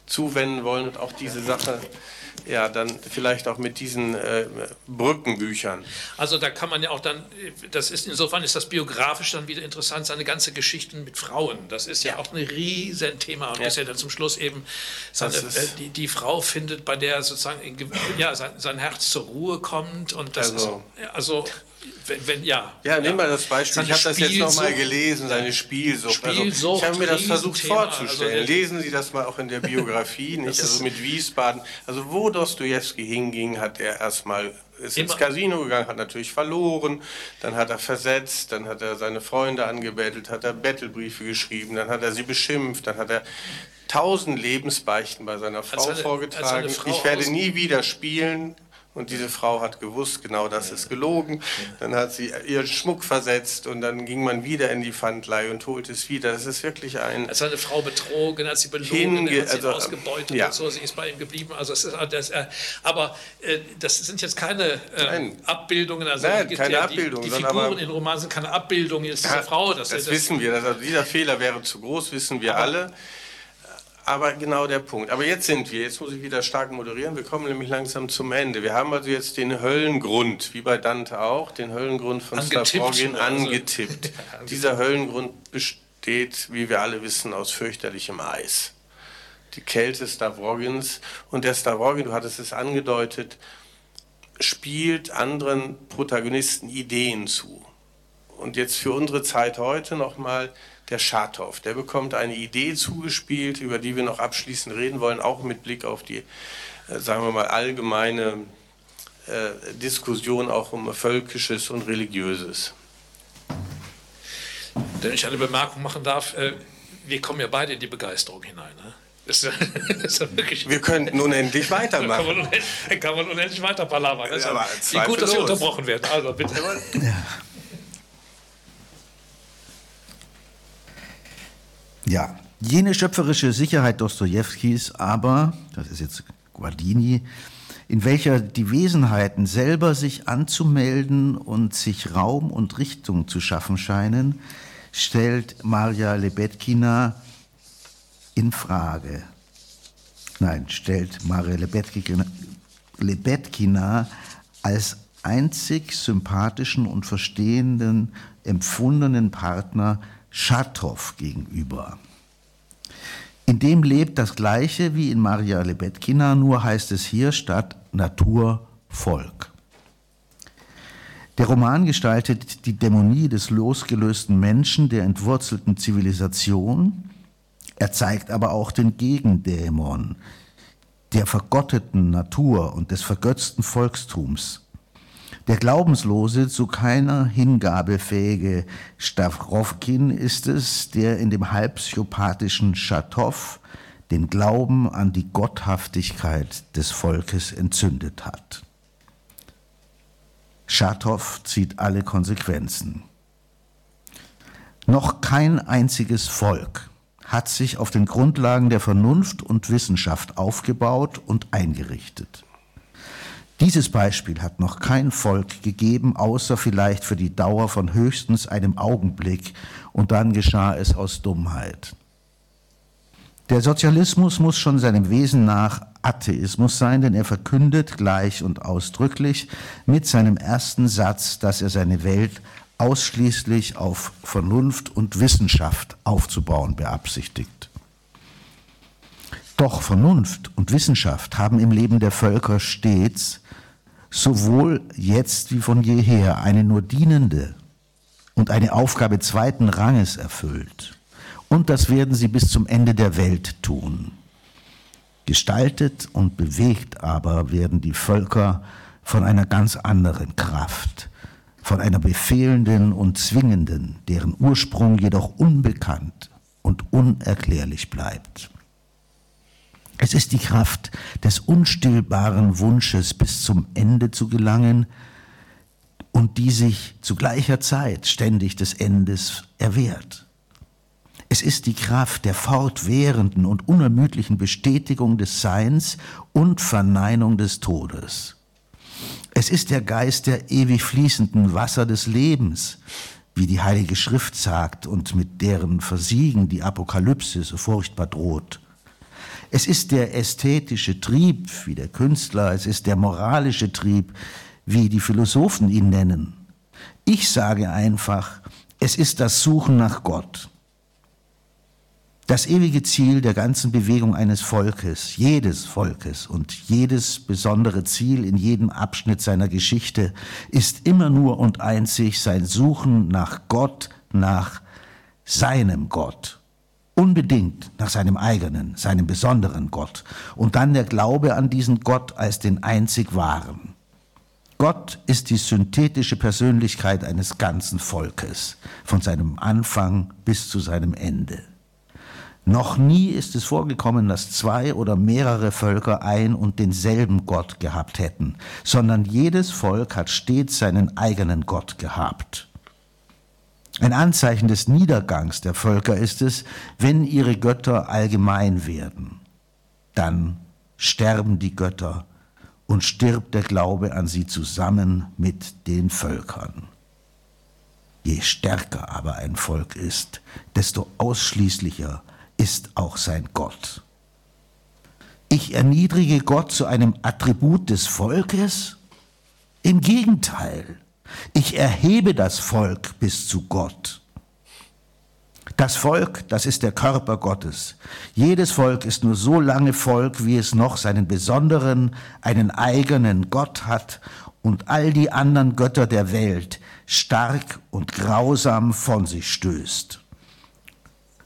zuwenden wollen und auch diese Sache, ja, dann vielleicht auch mit diesen äh, Brückenbüchern. Also da kann man ja auch dann, das ist insofern ist das biografisch dann wieder interessant, seine ganze Geschichten mit Frauen. Das ist ja, ja auch ein Riesenthema und ja. bis er dann zum Schluss eben seine, äh, die, die Frau findet, bei der sozusagen ja, sein, sein Herz zur Ruhe kommt und das also, ist also wenn, wenn, ja. Ja, nimm mal das Beispiel. ich habe das jetzt nochmal gelesen, seine Spielsucht. Spielsucht also, ich habe mir das versucht vorzustellen. Also, Lesen Sie das mal auch in der Biografie, nicht? also mit Wiesbaden. Also wo Dostoevsky hinging, hat er erstmal ist ins Casino gegangen, hat natürlich verloren, dann hat er versetzt, dann hat er seine Freunde angebettelt, hat er Bettelbriefe geschrieben, dann hat er sie beschimpft, dann hat er tausend Lebensbeichten bei seiner Frau seine, vorgetragen. Frau ich werde nie wieder spielen, und diese Frau hat gewusst, genau das ist gelogen. Dann hat sie ihren Schmuck versetzt und dann ging man wieder in die Pfandlei und holte es wieder. Das ist wirklich ein. Als eine Frau betrogen, hat sie belogen, hat sie also, ausgebeutet ja. und so. Sie ist bei ihm geblieben. Also es ist, das, äh, aber äh, das sind jetzt keine äh, Abbildungen. Also Nein, keine ja, Abbildungen. Die, die Figuren in Romanen sind keine Abbildungen dieser ja, Frau. Das, das, das wissen wir. Also dieser Fehler wäre zu groß, wissen wir alle. Aber genau der Punkt. Aber jetzt sind wir, jetzt muss ich wieder stark moderieren, wir kommen nämlich langsam zum Ende. Wir haben also jetzt den Höllengrund, wie bei Dante auch, den Höllengrund von Stavrogin also. angetippt. Dieser Höllengrund besteht, wie wir alle wissen, aus fürchterlichem Eis. Die Kälte Stavrogins und der Stavrogin, du hattest es angedeutet, spielt anderen Protagonisten Ideen zu. Und jetzt für unsere Zeit heute nochmal der Schatow. Der bekommt eine Idee zugespielt, über die wir noch abschließend reden wollen, auch mit Blick auf die, äh, sagen wir mal, allgemeine äh, Diskussion auch um Völkisches und Religiöses. Wenn ich eine Bemerkung machen darf, äh, wir kommen ja beide in die Begeisterung hinein. Ne? Das ist, das ist wir könnten unendlich weitermachen. Kann man unendlich, kann man unendlich weiter palavern. Ja, wie gut, dass wir unterbrochen werden. Also bitte. Ja. Ja, jene schöpferische Sicherheit Dostojewskis aber, das ist jetzt Guardini, in welcher die Wesenheiten selber sich anzumelden und sich Raum und Richtung zu schaffen scheinen, stellt Maria Lebetkina in Frage. Nein, stellt Maria Lebetkina, Lebetkina als einzig sympathischen und verstehenden, empfundenen Partner Schartrow gegenüber. In dem lebt das Gleiche wie in Maria Lebetkina, nur heißt es hier statt Natur Volk. Der Roman gestaltet die Dämonie des losgelösten Menschen, der entwurzelten Zivilisation. Er zeigt aber auch den Gegendämon der vergotteten Natur und des vergötzten Volkstums. Der glaubenslose, zu keiner Hingabe fähige Stavrovkin ist es, der in dem halb psychopathischen Schatow den Glauben an die Gotthaftigkeit des Volkes entzündet hat. Schatow zieht alle Konsequenzen. Noch kein einziges Volk hat sich auf den Grundlagen der Vernunft und Wissenschaft aufgebaut und eingerichtet. Dieses Beispiel hat noch kein Volk gegeben, außer vielleicht für die Dauer von höchstens einem Augenblick, und dann geschah es aus Dummheit. Der Sozialismus muss schon seinem Wesen nach Atheismus sein, denn er verkündet gleich und ausdrücklich mit seinem ersten Satz, dass er seine Welt ausschließlich auf Vernunft und Wissenschaft aufzubauen beabsichtigt. Doch Vernunft und Wissenschaft haben im Leben der Völker stets, sowohl jetzt wie von jeher, eine nur dienende und eine Aufgabe zweiten Ranges erfüllt. Und das werden sie bis zum Ende der Welt tun. Gestaltet und bewegt aber werden die Völker von einer ganz anderen Kraft, von einer befehlenden und zwingenden, deren Ursprung jedoch unbekannt und unerklärlich bleibt. Es ist die Kraft des unstillbaren Wunsches, bis zum Ende zu gelangen und die sich zu gleicher Zeit ständig des Endes erwehrt. Es ist die Kraft der fortwährenden und unermüdlichen Bestätigung des Seins und Verneinung des Todes. Es ist der Geist der ewig fließenden Wasser des Lebens, wie die Heilige Schrift sagt und mit deren Versiegen die Apokalypse so furchtbar droht. Es ist der ästhetische Trieb, wie der Künstler, es ist der moralische Trieb, wie die Philosophen ihn nennen. Ich sage einfach, es ist das Suchen nach Gott. Das ewige Ziel der ganzen Bewegung eines Volkes, jedes Volkes und jedes besondere Ziel in jedem Abschnitt seiner Geschichte ist immer nur und einzig sein Suchen nach Gott, nach seinem Gott. Unbedingt nach seinem eigenen, seinem besonderen Gott. Und dann der Glaube an diesen Gott als den einzig wahren. Gott ist die synthetische Persönlichkeit eines ganzen Volkes, von seinem Anfang bis zu seinem Ende. Noch nie ist es vorgekommen, dass zwei oder mehrere Völker ein und denselben Gott gehabt hätten, sondern jedes Volk hat stets seinen eigenen Gott gehabt. Ein Anzeichen des Niedergangs der Völker ist es, wenn ihre Götter allgemein werden. Dann sterben die Götter und stirbt der Glaube an sie zusammen mit den Völkern. Je stärker aber ein Volk ist, desto ausschließlicher ist auch sein Gott. Ich erniedrige Gott zu einem Attribut des Volkes? Im Gegenteil, ich erhebe das Volk bis zu Gott. Das Volk, das ist der Körper Gottes. Jedes Volk ist nur so lange Volk, wie es noch seinen besonderen, einen eigenen Gott hat und all die anderen Götter der Welt stark und grausam von sich stößt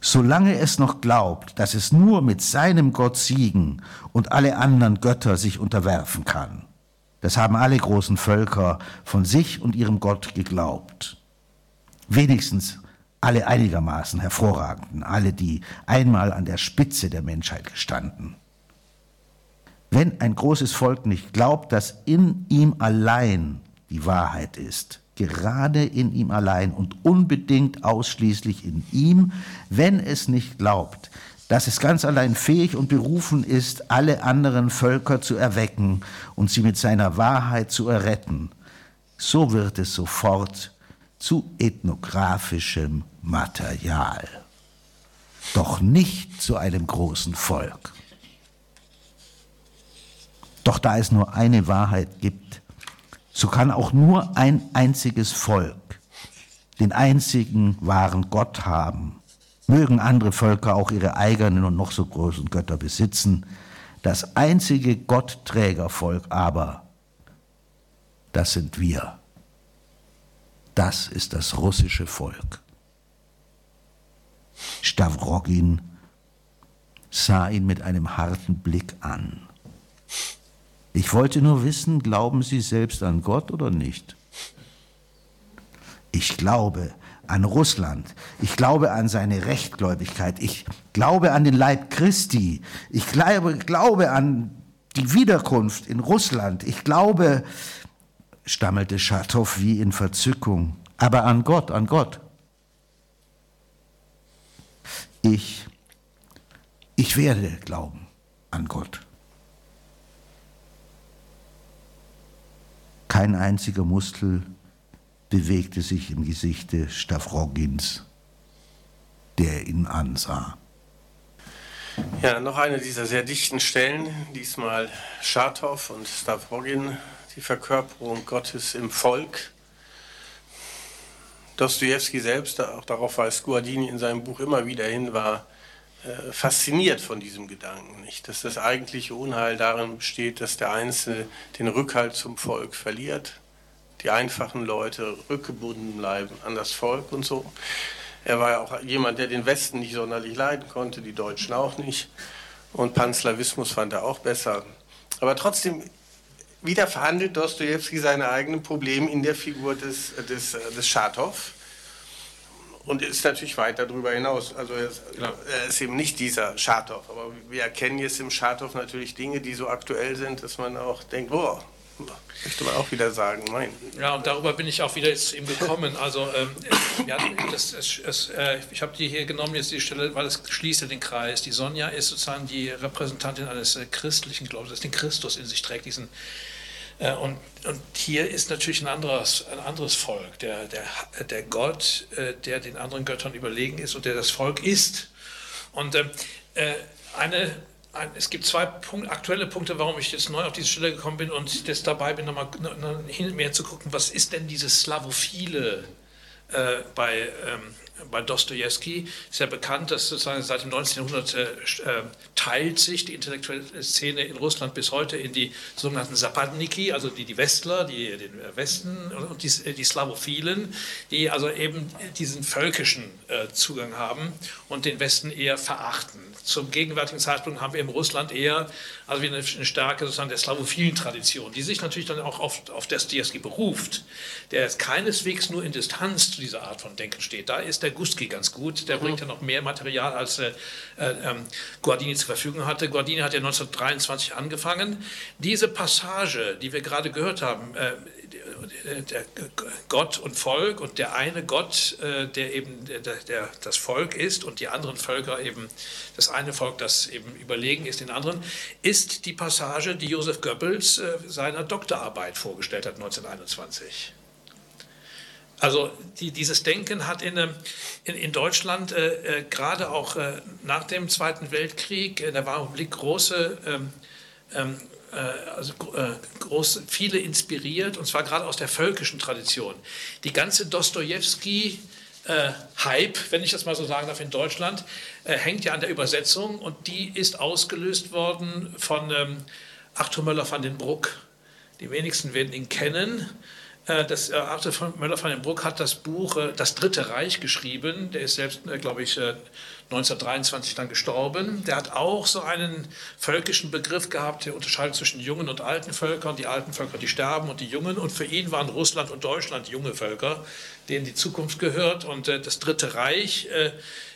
solange es noch glaubt, dass es nur mit seinem Gott siegen und alle anderen Götter sich unterwerfen kann. Das haben alle großen Völker von sich und ihrem Gott geglaubt. Wenigstens alle einigermaßen hervorragenden, alle, die einmal an der Spitze der Menschheit gestanden. Wenn ein großes Volk nicht glaubt, dass in ihm allein die Wahrheit ist, gerade in ihm allein und unbedingt ausschließlich in ihm, wenn es nicht glaubt, dass es ganz allein fähig und berufen ist, alle anderen Völker zu erwecken und sie mit seiner Wahrheit zu erretten, so wird es sofort zu ethnografischem Material, doch nicht zu einem großen Volk. Doch da es nur eine Wahrheit gibt, so kann auch nur ein einziges Volk den einzigen wahren Gott haben. Mögen andere Völker auch ihre eigenen und noch so großen Götter besitzen. Das einzige Gottträgervolk aber, das sind wir. Das ist das russische Volk. Stavrogin sah ihn mit einem harten Blick an. Ich wollte nur wissen, glauben Sie selbst an Gott oder nicht? Ich glaube an Russland. Ich glaube an seine Rechtgläubigkeit. Ich glaube an den Leib Christi. Ich glaube, glaube an die Wiederkunft in Russland. Ich glaube, stammelte Schatow wie in Verzückung, aber an Gott, an Gott. Ich, ich werde glauben an Gott. Kein einziger Muskel bewegte sich im Gesichte Stavrogins, der ihn ansah. Ja, noch eine dieser sehr dichten Stellen, diesmal Schartow und Stavrogin, die Verkörperung Gottes im Volk. Dostoevsky selbst, auch darauf weist Guardini in seinem Buch immer wieder hin, war äh, fasziniert von diesem Gedanken, nicht? dass das eigentliche Unheil darin besteht, dass der Einzelne den Rückhalt zum Volk verliert, die einfachen Leute rückgebunden bleiben an das Volk und so. Er war ja auch jemand, der den Westen nicht sonderlich leiden konnte, die Deutschen auch nicht. Und Panslawismus fand er auch besser. Aber trotzdem, wieder verhandelt Dostoevsky seine eigenen Probleme in der Figur des, des, des Schatow und ist natürlich weit darüber hinaus. Also er ist, er ist, eben nicht dieser Schatow, aber wir erkennen jetzt im Schatow natürlich Dinge, die so aktuell sind, dass man auch denkt, oh, möchte man auch wieder sagen, nein. Ja, und darüber bin ich auch wieder jetzt eben gekommen. Also, ähm, ja, das, das, das, äh, ich habe die hier genommen, jetzt die Stelle, weil es schließt ja den Kreis. Die Sonja ist sozusagen die Repräsentantin eines äh, christlichen Glaubens, das den Christus in sich trägt, diesen. Äh, und, und hier ist natürlich ein anderes, ein anderes Volk, der, der, der Gott, äh, der den anderen Göttern überlegen ist und der das Volk ist. Und ähm, äh, eine es gibt zwei Punkt, aktuelle Punkte, warum ich jetzt neu auf diese Stelle gekommen bin und jetzt dabei bin, nochmal hin mehr zu gucken, was ist denn dieses Slavophile äh, bei, ähm, bei Dostoevsky? Ist ja bekannt, dass sozusagen seit dem 19. Jahrhundert äh, äh, teilt sich die intellektuelle Szene in Russland bis heute in die sogenannten Zapadniki, also die, die Westler, die den Westen und die, die Slavophilen, die also eben diesen völkischen äh, Zugang haben und den Westen eher verachten zum gegenwärtigen Zeitpunkt haben wir in Russland eher also eine, eine Stärke sozusagen der slavophilen Tradition, die sich natürlich dann auch auf, auf Dostoevsky beruft, der keineswegs nur in Distanz zu dieser Art von Denken steht. Da ist der Guski ganz gut, der bringt ja noch mehr Material, als äh, äh, Guardini zur Verfügung hatte. Guardini hat ja 1923 angefangen. Diese Passage, die wir gerade gehört haben, äh, der Gott und Volk und der eine Gott, äh, der eben der, der, das Volk ist und die anderen Völker eben das eine Volk, das eben überlegen ist den anderen, ist die Passage, die Josef Goebbels äh, seiner Doktorarbeit vorgestellt hat 1921. Also die, dieses Denken hat in, in, in Deutschland äh, äh, gerade auch äh, nach dem Zweiten Weltkrieg, war im Blick große ähm, ähm, äh, also äh, groß, viele inspiriert, und zwar gerade aus der völkischen Tradition. Die ganze Dostoevsky äh, Hype, wenn ich das mal so sagen darf, in Deutschland, hängt ja an der Übersetzung und die ist ausgelöst worden von ähm, Arthur Möller van den Bruck. Die wenigsten werden ihn kennen. Äh, das, äh, Arthur Möller van den Bruck hat das Buch Das Dritte Reich geschrieben. Der ist selbst, glaube ich, 1923 dann gestorben. Der hat auch so einen völkischen Begriff gehabt, der unterscheidet zwischen jungen und alten Völkern. Die alten Völker, die sterben und die jungen. Und für ihn waren Russland und Deutschland junge Völker, denen die Zukunft gehört. Und äh, das Dritte Reich äh,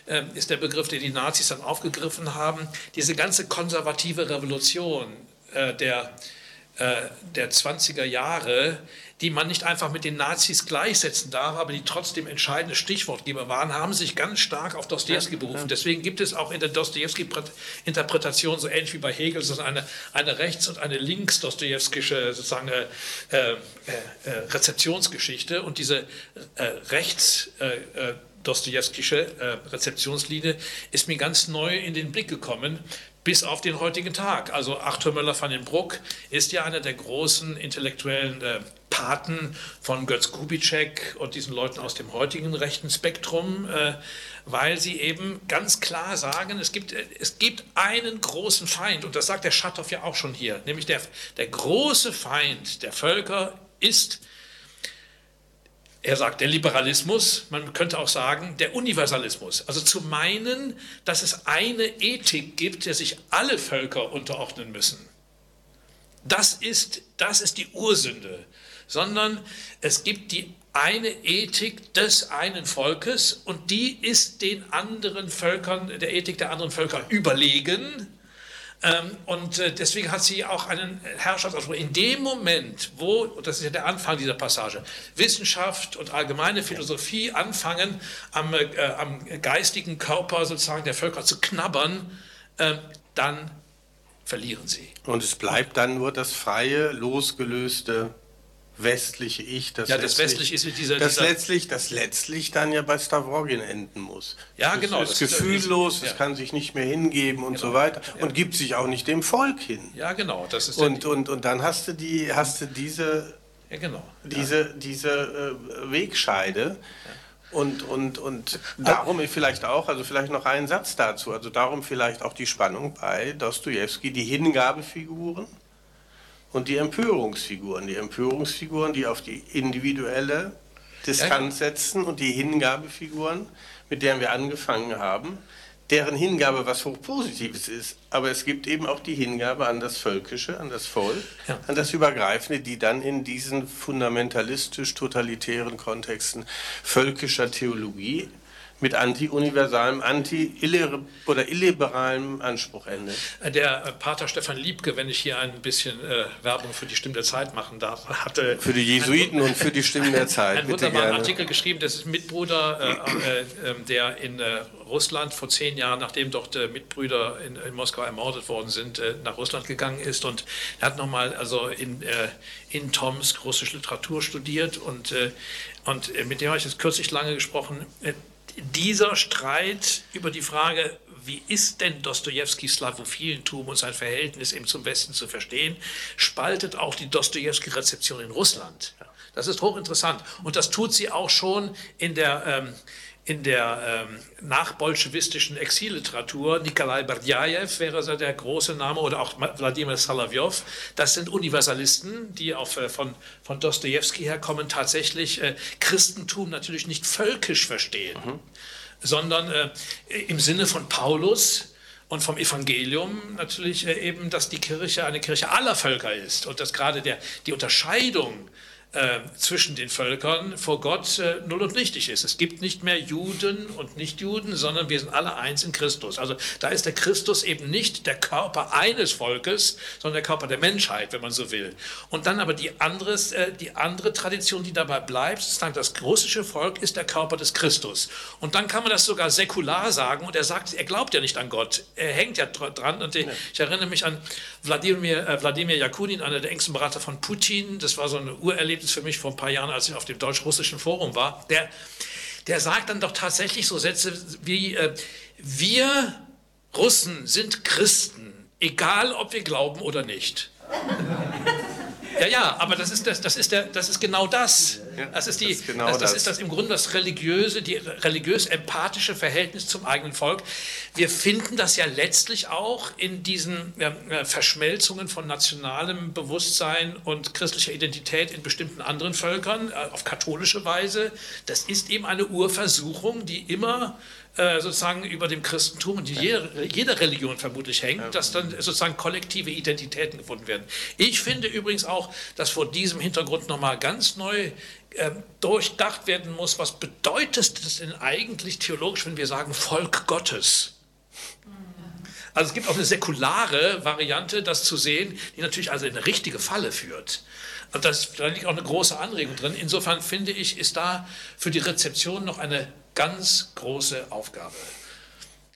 äh, ist der Begriff, den die Nazis dann aufgegriffen haben. Diese ganze konservative Revolution der, der 20er Jahre, die man nicht einfach mit den Nazis gleichsetzen darf, aber die trotzdem entscheidende Stichwortgeber waren, haben sich ganz stark auf Dostoevsky berufen. Deswegen gibt es auch in der Dostoevsky-Interpretation, so ähnlich wie bei Hegel, eine, eine rechts- und eine links-dostoevskische sozusagen äh, äh, äh, Rezeptionsgeschichte. Und diese äh, rechts- äh, äh, Dostojewskische äh, Rezeptionslinie ist mir ganz neu in den Blick gekommen, bis auf den heutigen Tag. Also Arthur Möller van den Bruck ist ja einer der großen intellektuellen äh, Paten von Götz Kubitschek und diesen Leuten aus dem heutigen rechten Spektrum, äh, weil sie eben ganz klar sagen, es gibt, äh, es gibt einen großen Feind, und das sagt der Schatow ja auch schon hier, nämlich der, der große Feind der Völker ist er sagt der Liberalismus, man könnte auch sagen der Universalismus. Also zu meinen, dass es eine Ethik gibt, der sich alle Völker unterordnen müssen. Das ist, das ist die Ursünde, sondern es gibt die eine Ethik des einen Volkes und die ist den anderen Völkern, der Ethik der anderen Völker überlegen. Ähm, und äh, deswegen hat sie auch einen Herrschaftsanspruch. In dem Moment, wo, und das ist ja der Anfang dieser Passage, Wissenschaft und allgemeine Philosophie anfangen, am, äh, am geistigen Körper sozusagen der Völker zu knabbern, äh, dann verlieren sie. Und es bleibt dann nur das freie, losgelöste westliche Ich, das, ja, das letztlich, ist dieser, das dieser letztlich, das letztlich dann ja bei Stavrogin enden muss. Ja, das genau. Ist das ist gefühllos, es kann sich nicht mehr hingeben und genau. so weiter ja. und gibt sich auch nicht dem Volk hin. Ja, genau. Das ist und, und, und dann hast du die, hast du diese, ja, genau. diese, ja. diese äh, Wegscheide. Und, und, und darum vielleicht auch, also vielleicht noch einen Satz dazu, also darum vielleicht auch die Spannung bei Dostoevsky, die Hingabefiguren und die Empörungsfiguren. Die Empörungsfiguren, die auf die individuelle Distanz setzen und die Hingabefiguren, mit deren wir angefangen haben, deren Hingabe was hochpositives ist. Aber es gibt eben auch die Hingabe an das Völkische, an das Volk, ja. an das Übergreifende, die dann in diesen fundamentalistisch-totalitären Kontexten völkischer Theologie mit anti-universalem, anti- oder illiberalem Anspruch endet. Der äh, Pater Stefan Liebke, wenn ich hier ein bisschen äh, Werbung für die Stimme der Zeit machen darf, hatte. Für die Jesuiten und für die Stimmen der Zeit. Einen wunderbaren Artikel geschrieben, das ist ein Mitbruder, äh, äh, ähm, der in äh, Russland vor zehn Jahren, nachdem dort äh, Mitbrüder in, in, Moskau ermordet worden sind, nach Russland gegangen ist. Und er hat nochmal also in, in Tomsk russische Literatur studiert und, und mit dem habe ich jetzt kürzlich lange gesprochen dieser Streit über die Frage, wie ist denn Dostojewskis Slavophilentum und sein Verhältnis eben zum Westen zu verstehen, spaltet auch die Dostojewski-Rezeption in Russland. Das ist hochinteressant. Und das tut sie auch schon in der ähm, in der ähm, nachbolschewistischen Exilliteratur, Nikolai Berdjajew wäre so der große Name oder auch Wladimir Salavjov, das sind Universalisten, die auch äh, von, von Dostoevsky herkommen, tatsächlich äh, Christentum natürlich nicht völkisch verstehen, mhm. sondern äh, im Sinne von Paulus, und vom Evangelium natürlich äh, eben, dass die Kirche eine Kirche aller Völker ist und dass gerade der, die Unterscheidung äh, zwischen den Völkern vor Gott äh, null und nichtig ist. Es gibt nicht mehr Juden und Nichtjuden, sondern wir sind alle eins in Christus. Also da ist der Christus eben nicht der Körper eines Volkes, sondern der Körper der Menschheit, wenn man so will. Und dann aber die andere, äh, die andere Tradition, die dabei bleibt, sozusagen das russische Volk ist der Körper des Christus. Und dann kann man das sogar säkular sagen und er sagt, er glaubt ja nicht an Gott. Er hängt ja dran. Und ich, ich erinnere mich an Wladimir, äh, Wladimir Jakunin, einer der engsten Berater von Putin. Das war so ein Urerlebnis Erlebnis für mich vor ein paar Jahren, als ich auf dem deutsch-russischen Forum war, der, der sagt dann doch tatsächlich so Sätze wie, äh, wir Russen sind Christen, egal ob wir glauben oder nicht. Ja, ja, aber das ist, das, das ist, der, das ist genau das. Das ist, die, das, ist genau das, das, ist das im Grunde das religiöse, die religiös-empathische Verhältnis zum eigenen Volk. Wir finden das ja letztlich auch in diesen äh, Verschmelzungen von nationalem Bewusstsein und christlicher Identität in bestimmten anderen Völkern, äh, auf katholische Weise. Das ist eben eine Urversuchung, die immer äh, sozusagen über dem Christentum und jeder, jeder Religion vermutlich hängt, dass dann sozusagen kollektive Identitäten gefunden werden. Ich finde übrigens auch, dass vor diesem Hintergrund nochmal ganz neu äh, durchdacht werden muss, was bedeutet es denn eigentlich theologisch, wenn wir sagen Volk Gottes? Also es gibt auch eine säkulare Variante, das zu sehen, die natürlich also in eine richtige Falle führt. Und das, da liegt auch eine große Anregung drin. Insofern finde ich, ist da für die Rezeption noch eine ganz große Aufgabe.